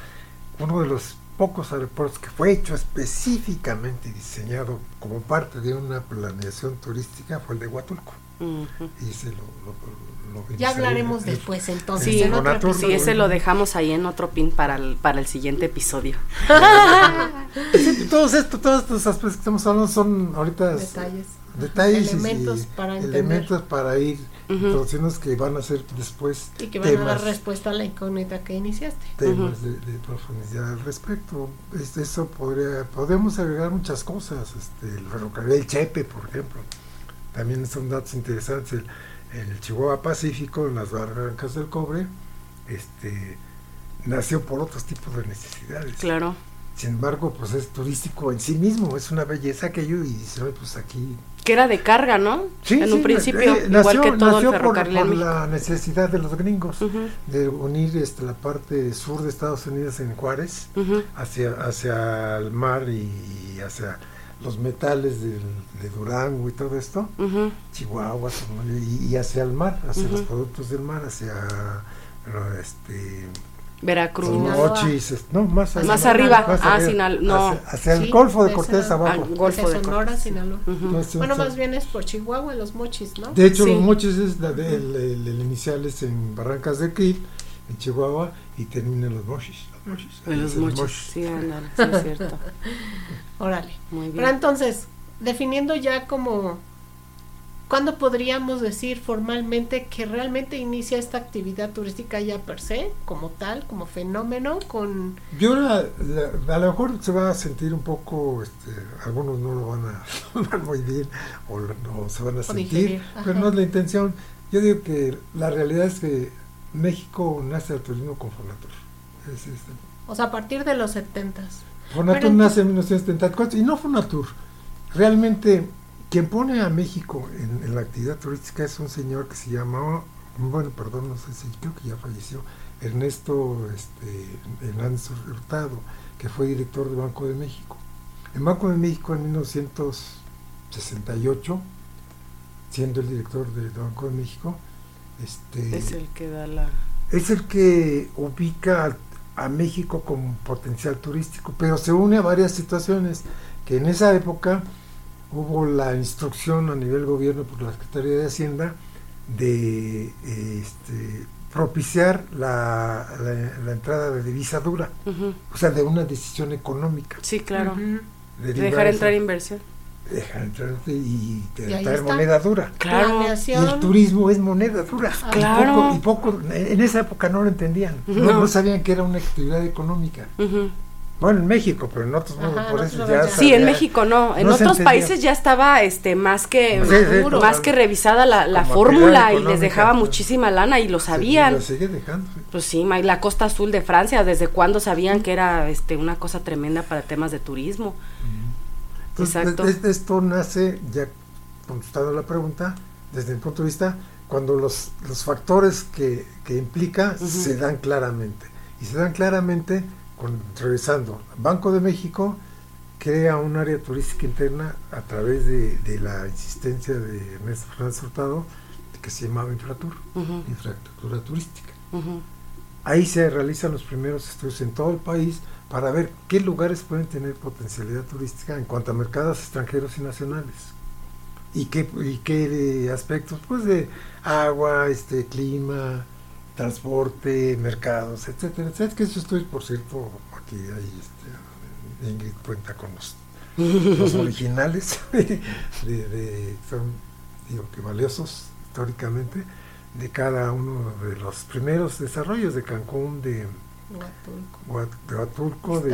uno de los pocos aeropuertos que fue hecho específicamente diseñado como parte de una planeación turística fue el de Huatulco. Y ese lo, lo- lo vimos Ya ahí hablaremos en- después entonces. Sí, en otro Sí, ese lo dejamos ahí en otro pin para el, para el siguiente episodio. <laughs> Sí, todos estos, todos estos aspectos que estamos hablando son ahorita Detalles. detalles y- Elementos y para entender. elementos para ir Ujú. introduciendo que van a ser después Y que van a dar temas, respuesta a la incógnita que iniciaste. temas de, de profundidad al respecto. Es- eso podría, podemos agregar muchas cosas, este, el ferrocarril, el Chepe, por ejemplo. también son datos interesantes, el, el Chihuahua Pacífico, en las barrancas del cobre, este nació por otros tipos de necesidades. Claro. Sin embargo, pues es turístico en sí mismo, es una belleza aquello y dice, "Oye, pues aquí... Que era de carga, ¿no? Sí, en sí, un principio, eh, igual nació- que todo nació el por, por la necesidad de los gringos Ujú, de unir este, la parte sur de Estados Unidos en Juárez ujú. hacia, hacia el mar y hacia los metales del- de Durango y todo esto, Ujú, Chihuahua Sonora, y, y hacia el mar, hacia Ujú. los productos del mar, hacia lo, este, Veracruz. los Sinaloa. mochis, es- no, más, Más allá, arriba, más ah, arriba, no. hacia, hacia el Sí, Golfo de de Cortés abajo. Golfo Hacia de Sonora, Cortés. Sinaloa. Ujú. Entonces, Bueno, son- más bien es por Chihuahua, los mochis, ¿no? De hecho, Sí. los mochis es la de- el, el- el inicial es en Barrancas de Krill, en Chihuahua, y termina en los mochis. Los mochis, De ahí los mochis. mochis. Sí, ándale, sí, es cierto. <laughs> Órale. Muy Pero bien. entonces, definiendo ya como, ¿cuándo podríamos decir formalmente que realmente inicia esta actividad turística ya per se, como tal, como fenómeno, con... Yo la- la- a lo mejor se va a sentir un poco, este, algunos no lo van a <laughs> tomar muy bien o no se van a sentir, digerir, pero no es la intención. Yo digo que la realidad es que México nace del turismo con Fonatur. Es, es- O sea, a partir de los setentas. Fonatur Pero nace en 1974 y no Fonatur. Realmente quien pone a México en, en la actividad turística es un señor que se llamaba, bueno, perdón, no sé si creo que ya falleció, Ernesto este, Hernández Hurtado, que fue director del Banco de México. En Banco de México en 1968, siendo el director del Banco de México, este, Es el que da la... es el que ubica a, a México como potencial turístico, pero se une a varias situaciones que en esa época hubo la instrucción a nivel gobierno por la Secretaría de Hacienda de este, propiciar la, la- la entrada de divisa dura, o sea, de una decisión económica. Sí, claro. De Dejar entrar inversión. Dejar entrar y, Y ahí traer moneda dura. Claro. Y el turismo es moneda dura. Ah. Claro. Y poco, y poco- en esa época no lo entendían. No, No. no sabían que era una actividad económica. Bueno, en México, pero en otros Ajá, por en eso otros ya. Sí, en México no. En no otros países ya estaba este más que Sí, sí, Maduro. más que revisada la, fórmula y les dejaba pues. muchísima lana y lo Sí, sabían. lo sigue dejando. sí. Pues sí, y la costa azul de Francia, ¿desde cuándo sabían que era este una cosa tremenda para temas de turismo? Exacto. es- esto nace, ya contestando la pregunta, desde mi punto de vista, cuando los, los factores que, que implica se dan claramente. Y se dan claramente, con, revisando, Banco de México crea un área turística interna a través de, de la insistencia de Ernesto Fernández Hurtado, que se llamaba Infratur, Ujú, infraestructura turística. Ahí se realizan los primeros estudios en todo el país para ver qué lugares pueden tener potencialidad turística en cuanto a mercados extranjeros y nacionales. Y qué, y qué eh, aspectos, pues de agua, este clima, transporte, mercados, etcétera, etcétera. Que eso estoy, por cierto, aquí hay este, Ingrid cuenta con los, los <laughs> originales, de, de- son, digo que valiosos históricamente, de cada uno de los primeros desarrollos de Cancún, de Huatulco, Huat- Huatulco, de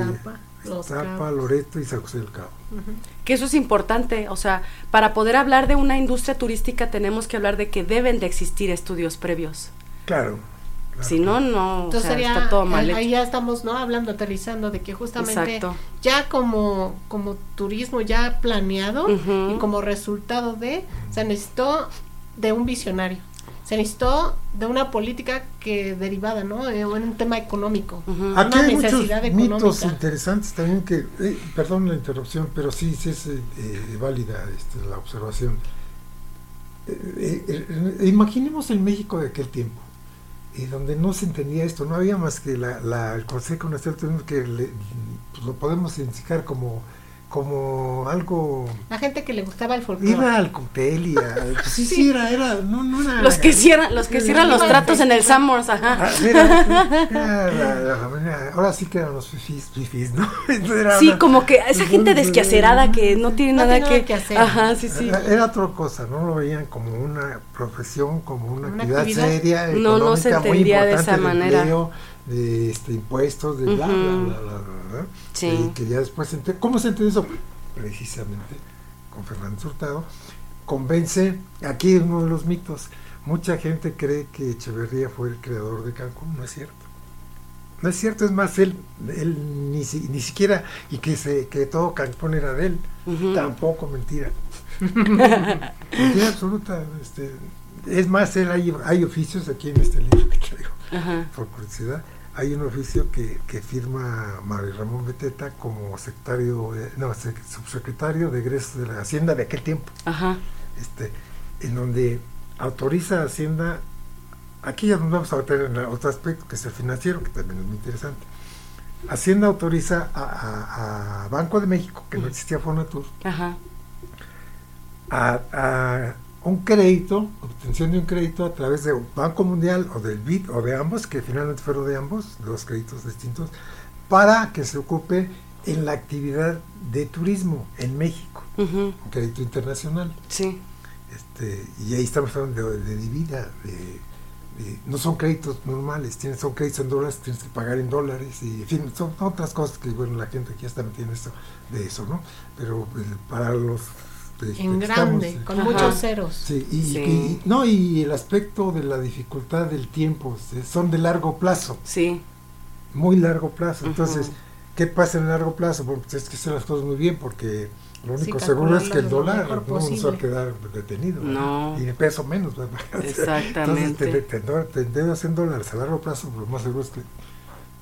Iztapa. Loreto y San José del Cabo. Ujú. Que eso es importante, o sea, para poder hablar de una industria turística tenemos que hablar de que deben de existir estudios previos. Claro. claro. Si no, no, o Entonces sea, sería, está todo mal ahí, ahí hecho. ya estamos, ¿no? Hablando, aterrizando de que justamente Exacto. ya como, como turismo ya planeado Ujú. y como resultado de, se necesitó de un visionario, se necesitó de una política que derivada, ¿no? En un tema económico. Ujú. Aquí una hay muchos mitos interesantes también que, eh, perdón la interrupción, pero sí, sí es eh, eh, válida este, la observación. Eh, eh, eh, imaginemos el México de aquel tiempo, eh, donde no se entendía esto, no había más que la, la- el Consejo Nacional de que le- pues, lo podemos identificar como, como algo... La gente que le gustaba el folclore. Iba al cóctel y a, <laughs> pues, sí, sí, era, era, no, no era... Los que cierran, los que cierran los tratos en el. Summers, ajá. Ah, era- era <laughs> ahora sí que eran los fifís, fifís, ¿no? <laughs> Era Sí, una- como que esa gente desquiacerada que no tiene No nada tiene que, nada que hacer. Ajá, sí, sí. Era, era otra cosa, no lo veían como una profesión, como una, Una actividad, actividad. seria, No, no se económica, muy entendía de importante, esa manera. empleo, de este, impuestos, de bla, bla, Ujú. bla, bla, bla, bla, Sí. Y que ya después, ente- ¿cómo se entendió eso? Precisamente con Fernando Hurtado, convence, aquí uno de los mitos, mucha gente cree que Echeverría fue el creador de Cancún, no es cierto. No es cierto, es más, él, él ni, si- ni siquiera, y que, se, que todo Cancún era de él, tampoco mentira. <laughs> mentira absoluta. Este, es más, él hay, hay oficios aquí en este libro que traigo, Ajá. por curiosidad, hay un oficio que, que firma Mario Ramón Beteta como secretario, de- no, sec- subsecretario de egresos de la Hacienda de aquel tiempo Ajá. este, en donde autoriza a Hacienda, aquí ya nos vamos a meter en otro aspecto, que es el financiero, que también es muy interesante. Hacienda autoriza a, a- a Banco de México, que no existía Fonatur, Ajá. a un crédito, obtención de un crédito a través de Banco Mundial o del BID o de ambos, que finalmente fueron de ambos, dos créditos distintos, para que se ocupe en la actividad de turismo en México, un crédito internacional. Sí. Este, y ahí estamos hablando de, de divida, de, de- no son créditos normales, tienes, son créditos en dólares, tienes que pagar en dólares, y en fin, son otras cosas que, bueno, la gente aquí está metida en esto, de eso, ¿no? Pero eh, para los... este, En estamos, grande, con Ajá. muchos ceros. Sí, y, Sí. y- no, y el aspecto de la dificultad del tiempo, son de largo plazo, Sí. muy largo plazo. Entonces. ¿qué pasa en largo plazo? Bueno, pues es que hacer las cosas muy bien, porque lo Sí, único seguro es que el dólar no nos va a posible. quedar detenido. ¿verdad? No. Y de peso menos, ¿verdad? <laughs> Exactamente. Entonces, te, te, en dólares a largo plazo, lo más seguro es que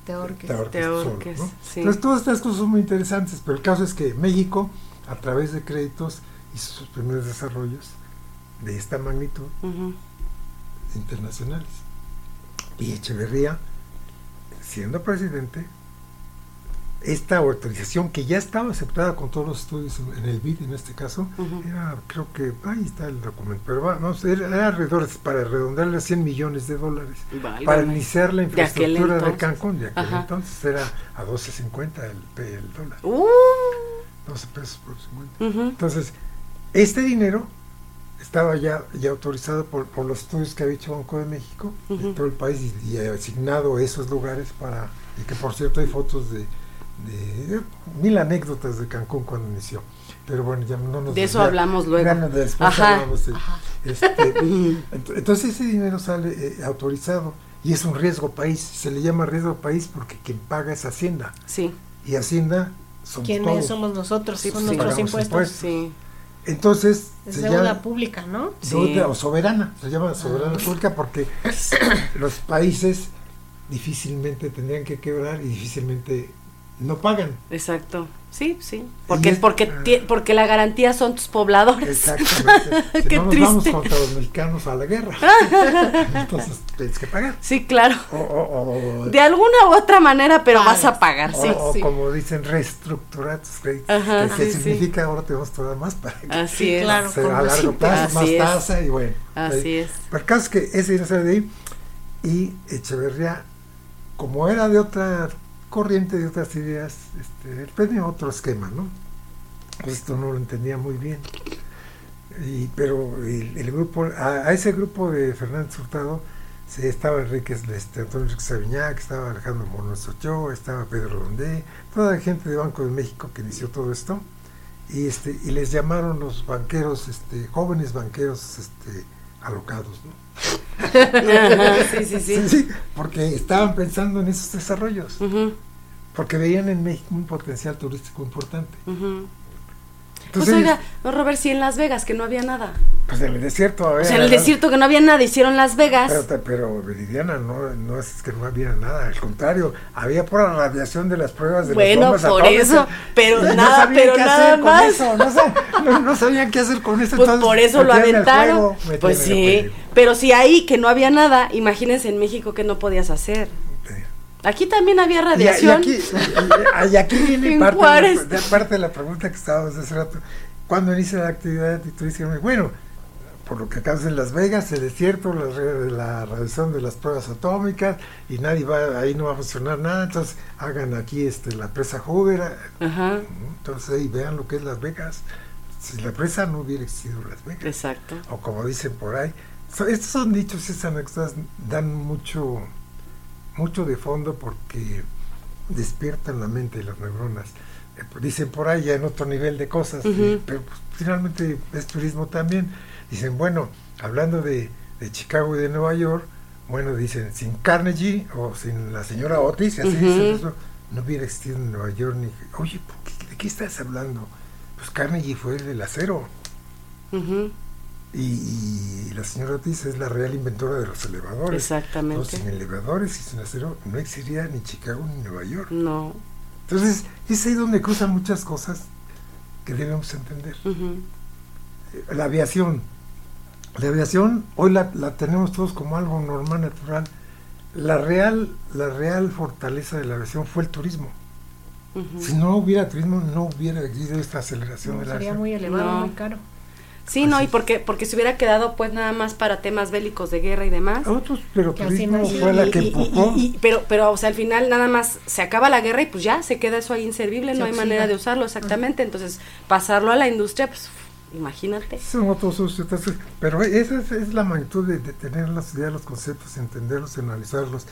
Te ahorques. te ahorques sí. Entonces, todas estas cosas son muy interesantes, pero el caso es que México, a través de créditos, hizo sus primeros desarrollos de esta magnitud Ujú. internacionales. Y Echeverría, siendo presidente, esta autorización que ya estaba aceptada con todos los estudios en, el BID en este caso, era, creo que, ahí está el documento, pero va- vamos, era, era alrededor, de- para redondearle a 100 millones de dólares, Válgame. para iniciar la infraestructura de. Cancún, de aquel Ajá. entonces era a 12.50 el, el dólar, Uh. 12 pesos por 50. Ujú. Entonces, este dinero estaba ya, ya autorizado por, por los estudios que había hecho Banco de México en todo el país y, y asignado esos lugares para, y que por cierto hay fotos de, de mil anécdotas de Cancún cuando inició. Pero bueno, ya no nos De eso ya- hablamos luego. ya no- después Ajá. hablamos de- Ajá. este, <laughs> entonces ese dinero sale eh, autorizado y es un riesgo país. Se le llama riesgo país porque quien paga es Hacienda Sí. y Hacienda somos ¿Quiénes todos. somos nosotros? Sí, Son sí. nuestros Pagamos impuestos. impuestos. Sí. Entonces Es se deuda llama- pública, ¿no? Sí. Deuda o soberana, se llama soberana Ah. pública porque <clears throat> los países difícilmente tendrían que quebrar y difícilmente no pagan. Exacto. Sí, sí. Porque, es- porque, ti- porque la garantía son tus pobladores. Exactamente. <laughs> Si Qué no nos vamos triste. contra los mexicanos a la guerra. <laughs> Entonces tienes que pagar. Sí, claro. O, o- o- De alguna u otra manera, pero Pagas. vas a pagar, o- sí. o sí. como dicen, reestructurar tus créditos. Ajá, que, que sí, sí. significa ahora te vamos a dar más para que Así Sí, es. claro. sea con a más largo plazo, más Así es. tasa y bueno. Así es. Pero el caso es que ese dinero sale de ahí y Echeverría, como era de otra corriente, de otras ideas, este, él tenía otro esquema, ¿no? Pues esto no lo entendía muy bien. Y, pero el, grupo, a, a ese grupo de Fernández Hurtado, se estaba Enrique, este, Antonio Enrique Sabiñac, estaba Alejandro Monos Ochoa, estaba Pedro Rondé, toda la gente de Banco de México que inició todo esto, y este, y les llamaron los banqueros, este, jóvenes banqueros, este, alocados, ¿no? Ajá, <laughs> sí, sí, sí. Sí, sí, porque estaban pensando en esos desarrollos, Ujú, porque veían en México un potencial turístico importante. ujú. Pues Entonces, oiga, no, Robert, sí en Las Vegas, que no había nada. pues en el desierto, a ver, O sea, en el desierto que no había nada, hicieron Las Vegas. Pero, pero Viridiana, no, no es que no había nada, al contrario, había pura radiación de las pruebas de Bueno, por atómicas, eso, pero no nada, sabían pero qué nada hacer con más. eso, no, no- sabían qué hacer con eso. Pues entonces por eso lo aventaron. metían pues sí. Pero si ahí que no había nada, imagínense en México que no podías hacer. Aquí también había Y, y radiación. aquí, y- y aquí viene <laughs> En parte de, la, de- parte de la pregunta que estábamos hace rato. ¿Cuándo inicia la actividad turística? Bueno, por lo que acabas en Las Vegas, el desierto, la, la radiación de las pruebas atómicas, y nadie va, ahí no va a funcionar nada, entonces hagan aquí este la presa Hoover, Ajá, entonces ahí vean lo que es Las Vegas. Si la presa no hubiera existido Las Vegas, exacto. o como dicen por ahí, estos son dichos esas anécdotas dan mucho, mucho de fondo porque despiertan la mente y las neuronas. que pues, dicen por ahí ya en otro nivel de cosas, pero pues, finalmente es turismo también. Dicen, bueno, hablando de, de Chicago y de Nueva York, bueno, dicen, sin Carnegie o sin la señora Otis, así dicen eso, no hubiera existido en Nueva York ni... Oye, ¿por qué- ¿de qué estás hablando? Pues Carnegie fue el del acero. Ujú, Y, y la señora Otis es la real inventora de los elevadores. Exactamente. Entonces, sin elevadores y sin acero no existiría ni Chicago ni Nueva York. No. Entonces, es ahí donde cruzan muchas cosas que debemos entender. La aviación. La aviación hoy la, la tenemos todos como algo normal, natural. La real, la real fortaleza de la aviación fue el turismo. Si no hubiera turismo, no hubiera habido esta aceleración No, de la sería aviación. muy elevado, No. muy caro. Sí, no, y porque, porque se hubiera quedado pues nada más para temas bélicos de guerra y demás. Otros, pero turismo fue la Y- que empujó. y- y- pero, pero, o sea, al final nada más se acaba la guerra y pues ya se queda eso ahí inservible, Se no hay manera de usarlo exactamente. Entonces, pasarlo a la industria, pues imagínate. Son otros usos, entonces, pero esa es, es la magnitud de, de tener las ideas, los conceptos, entenderlos, analizarlos.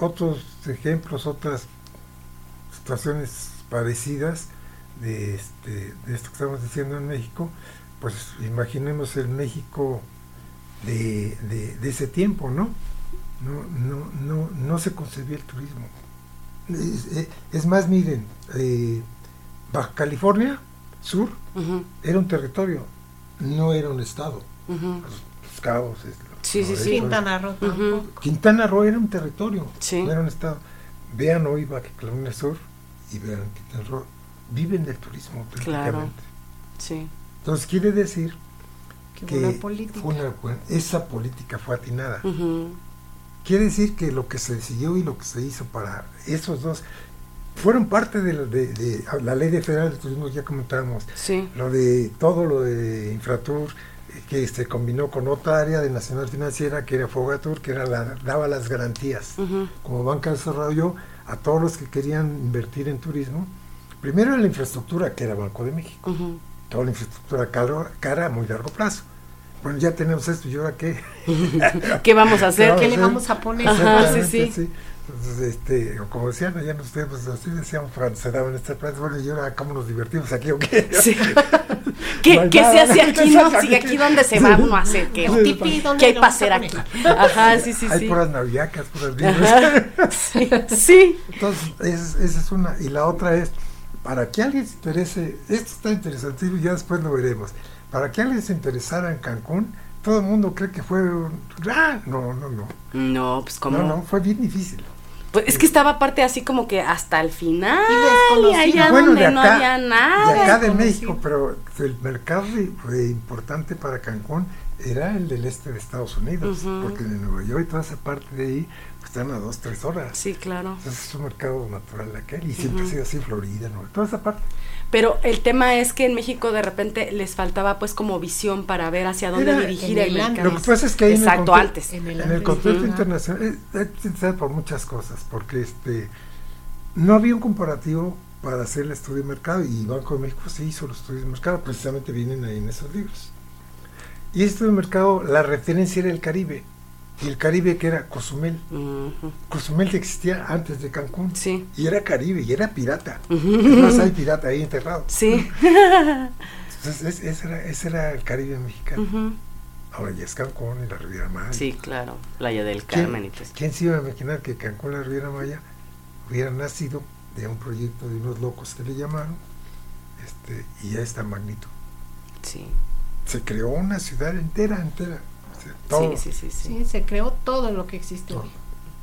Otros ejemplos, otras situaciones parecidas de, este, de esto que estamos diciendo en México, pues imaginemos el México de, de, de ese tiempo, ¿no? No, no, no, no se concebía el turismo. Es, es- es más, miren, eh, Baja California Sur era un territorio, no era un estado. ujú. Los, los cabos. es- Sí, sí, sí. Quintana Roo tampoco. Quintana Roo era un territorio, Sí. no era un estado. Vean hoy Baja California Sur y vean Quintana Roo, viven del turismo Claro. prácticamente. Sí. Entonces quiere decir que buena política. fue una buena- esa política fue atinada. Quiere decir que lo que se decidió y lo que se hizo para esos dos fueron parte de, la- de- de la ley de federal de turismo, ya comentábamos, Sí. lo de todo lo de Infratur eh, que se combinó con otra área de Nacional Financiera que era Fogatur que era la, daba las garantías como banca de desarrollo a todos los que querían invertir en turismo primero en la infraestructura que era Banco de México ujú. Toda la infraestructura caro- cara a muy largo plazo bueno ya tenemos esto y ahora qué <laughs> ¿Qué vamos a hacer? ¿Qué le vamos a poner? Ajá, sí, sí. Entonces, este, o como decían allá ustedes, pues así decían se daban estas pláticas, bueno, y ahora cómo nos divertimos aquí o qué. Sí. <laughs> No ¿Qué, hay qué se hace aquí, <laughs> no? Sí, aquí donde se va uno a hacer, ¿qué, Sí. Tipi, ¿dónde ¿Qué hay para hacer aquí? Ajá, sí, sí, Hay sí. puras naviacas, puras. Ajá. Sí, sí. Entonces, es- esa es una. Y la otra es, para que alguien se interese, esto está interesante y ya después lo veremos. Para que alguien se interesara en Cancún, todo el mundo cree que fue un. ¡Ah! No, no, no. No, pues como. No, no, fue bien difícil. Pues es que estaba aparte así como que hasta el final. Y allá Bueno, donde de no acá- había De nada. acá de. México, pero el mercado de- fue importante para Cancún era el del este de Estados Unidos, porque de Nueva York y toda esa parte de ahí pues, están a dos, tres horas. Sí, claro. Entonces es un mercado natural aquel y siempre ha sido así Florida, ¿no? toda esa parte. Pero el tema es que en México de repente les faltaba pues como visión para ver hacia dónde Era- dirigir el el mercado. Lo que pasa es que ahí en el Exacto, antes. En el En el internacional eh, hay que pensar por muchas cosas, porque este no había un comparativo para hacer el estudio de mercado y Banco de México sí hizo los estudios de mercado, precisamente vienen ahí en esos libros. Y este estudio de mercado, la referencia era el Caribe, y el Caribe que era Cozumel. Ujú, Cozumel que existía antes de Cancún, Sí. y era Caribe, y era pirata. Ujú. Además hay pirata ahí enterrado. Sí. <laughs> Entonces es- ese, era, ese era el Caribe mexicano. Ahora ya es Cancún y la Riviera Maya. Sí, claro. Playa del ¿Quién, Carmen y todo eso. quién se iba a imaginar que Cancún, la Riviera Maya, hubiera nacido de un proyecto de unos locos que le llamaron, este, y a esta magnitud? Sí. Se creó una ciudad entera, entera. todo. Sí, sí, sí, sí. Sí, se creó todo lo que existe Todo. hoy.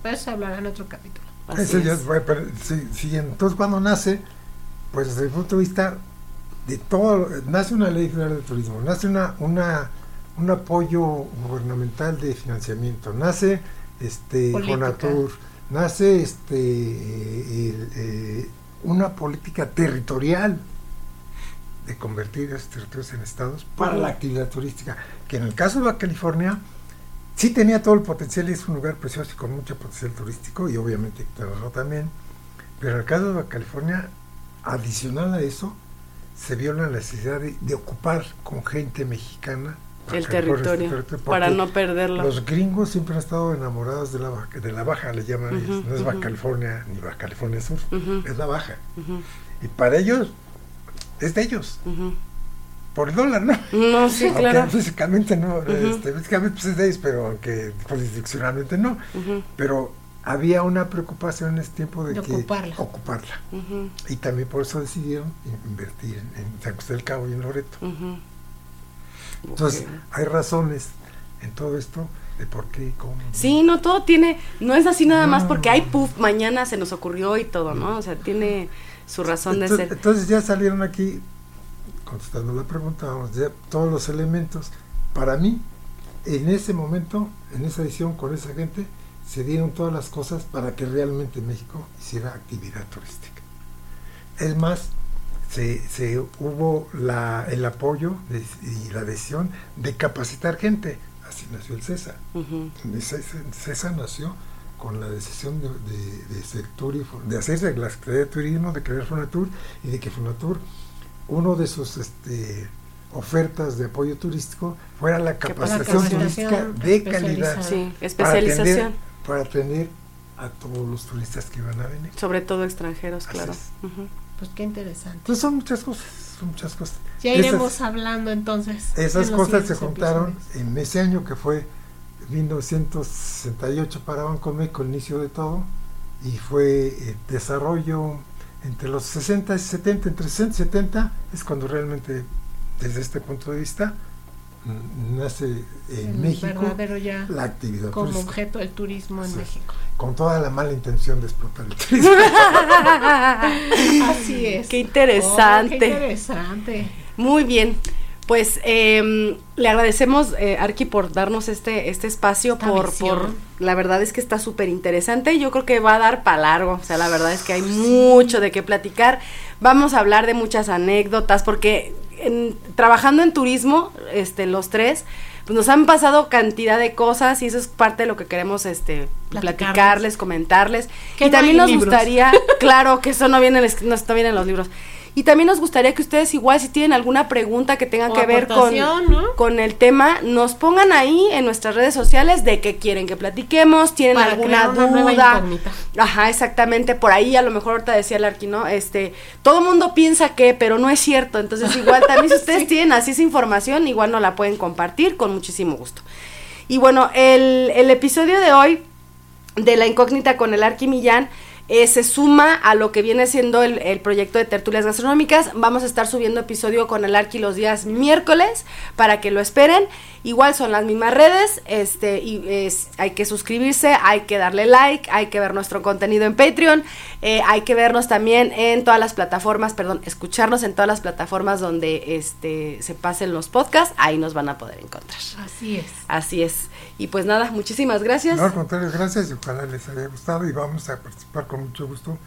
Pero eso hablará en otro capítulo. Así Eso ya es. es- bueno, pero sí, sí, entonces cuando nace, pues desde el punto de vista de todo, nace una ley federal de turismo, nace una, una un apoyo gubernamental de financiamiento, nace este. Fonatur, nace este eh, el, eh, una política territorial de convertir esos territorios en estados para la actividad turística, que en el caso de Baja California sí tenía todo el potencial y es un lugar precioso y con mucho potencial turístico y obviamente Quintana también, pero en el caso de Baja California, adicional a eso, se vio la necesidad de, de ocupar con gente mexicana El mejores territorio, porque para no perderlo. Los gringos siempre han estado enamorados de la baja, de la baja le llaman ellos. No es Baja California ni Baja California Sur, Ujú. es la baja. Y para ellos, es de ellos, por el dólar, ¿no? No, sí, Aunque claro. físicamente no, este, físicamente pues es de ellos, pero aunque jurisdiccionalmente no. Pero había una preocupación en ese tiempo de, De que ocuparla. Y también por eso decidieron in- invertir en, en San José del Cabo y en Loreto. Entonces, hay razones en todo esto de por qué y cómo. Sí, no, todo tiene, no es así nada más porque hay puff, mañana se nos ocurrió y todo, ¿no? O sea, tiene su razón de entonces, ser. entonces ya salieron aquí, contestando la pregunta, vamos, ya todos los elementos. Para mí, en ese momento, en esa edición con esa gente, se dieron todas las cosas para que realmente México hiciera actividad turística. Es más, se, se hubo la, el apoyo de- y la decisión de capacitar gente. Así nació el CESA. El CESA, CESA nació con la decisión de, de, de ser tour y de hacerse la Secretaría de Turismo, de crear Fonatur y de que Fonatur, uno de sus este, ofertas de apoyo turístico fuera la capacitación capacitación turística de calidad. Sí, para especialización, atender, para atender a todos los turistas que iban a venir. sobre todo extranjeros, Así claro. Pues qué interesante. Entonces son muchas cosas, son muchas cosas. Ya Esas- iremos hablando entonces. Esas en cosas se juntaron episodios. en ese año que fue 1968 para Banco México, el inicio de todo, y fue eh, desarrollo entre los 60 y 70, entre 60 y 70 es cuando realmente, desde este punto de vista, nace en El México ya la actividad como turística, objeto del turismo en Sí. México. con toda la mala intención de explotar el <laughs> turismo. Así es. Qué interesante. Oh, qué interesante. Muy bien. Pues eh, le agradecemos, eh, Arqui, por darnos este, este espacio, por, por la verdad es que está súper interesante. Yo creo que va a dar para largo. O sea, la verdad es que hay mucho de qué platicar. Vamos a hablar de muchas anécdotas, porque en- trabajando en turismo, este, los tres, pues nos han pasado cantidad de cosas y eso es parte de lo que queremos este Platicarles. comentarles. Y también nos libros. gustaría, <laughs> claro, que eso no viene, no bien en los libros. Y también nos gustaría que ustedes igual si tienen alguna pregunta que tengan O que ver con, ¿no? con el tema, nos pongan ahí en nuestras redes sociales de qué quieren que platiquemos, tienen Para alguna duda. Ajá, exactamente, por ahí a lo mejor ahorita decía el Arquino, este, todo mundo piensa que, pero no es cierto, entonces igual también si <laughs> ustedes tienen así esa información, igual nos la pueden compartir con muchísimo gusto. Y bueno, el, el episodio de hoy de la incógnita con el Arqui Millán eh, se suma a lo que viene siendo el, el proyecto de tertulias gastronómicas. Vamos a estar subiendo episodio con el Arqui los días miércoles para que lo esperen. Igual son las mismas redes, este, y es, hay que suscribirse, hay que darle like, hay que ver nuestro contenido en Patreon, eh, hay que vernos también en todas las plataformas, perdón, escucharnos en todas las plataformas donde este, se pasen los podcasts, ahí nos van a poder encontrar. Así es. Así es. Y pues nada, muchísimas gracias. No, al contrario, gracias y ojalá les haya gustado y vamos a participar con mucho gusto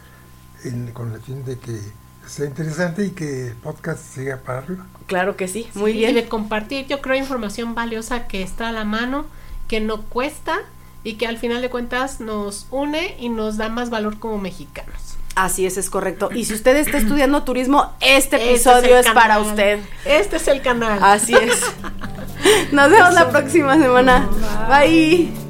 en- con el fin de que sea interesante y que el podcast siga para arriba. Claro que sí, muy Sí, bien. Y de compartir, yo creo, información valiosa que está a la mano, que no cuesta y que al final de cuentas nos une y nos da más valor como mexicanos. Así es, es correcto. Y si usted está estudiando turismo, este Este episodio es, para usted. Este es el canal. Así es. Nos vemos la próxima semana. Bye.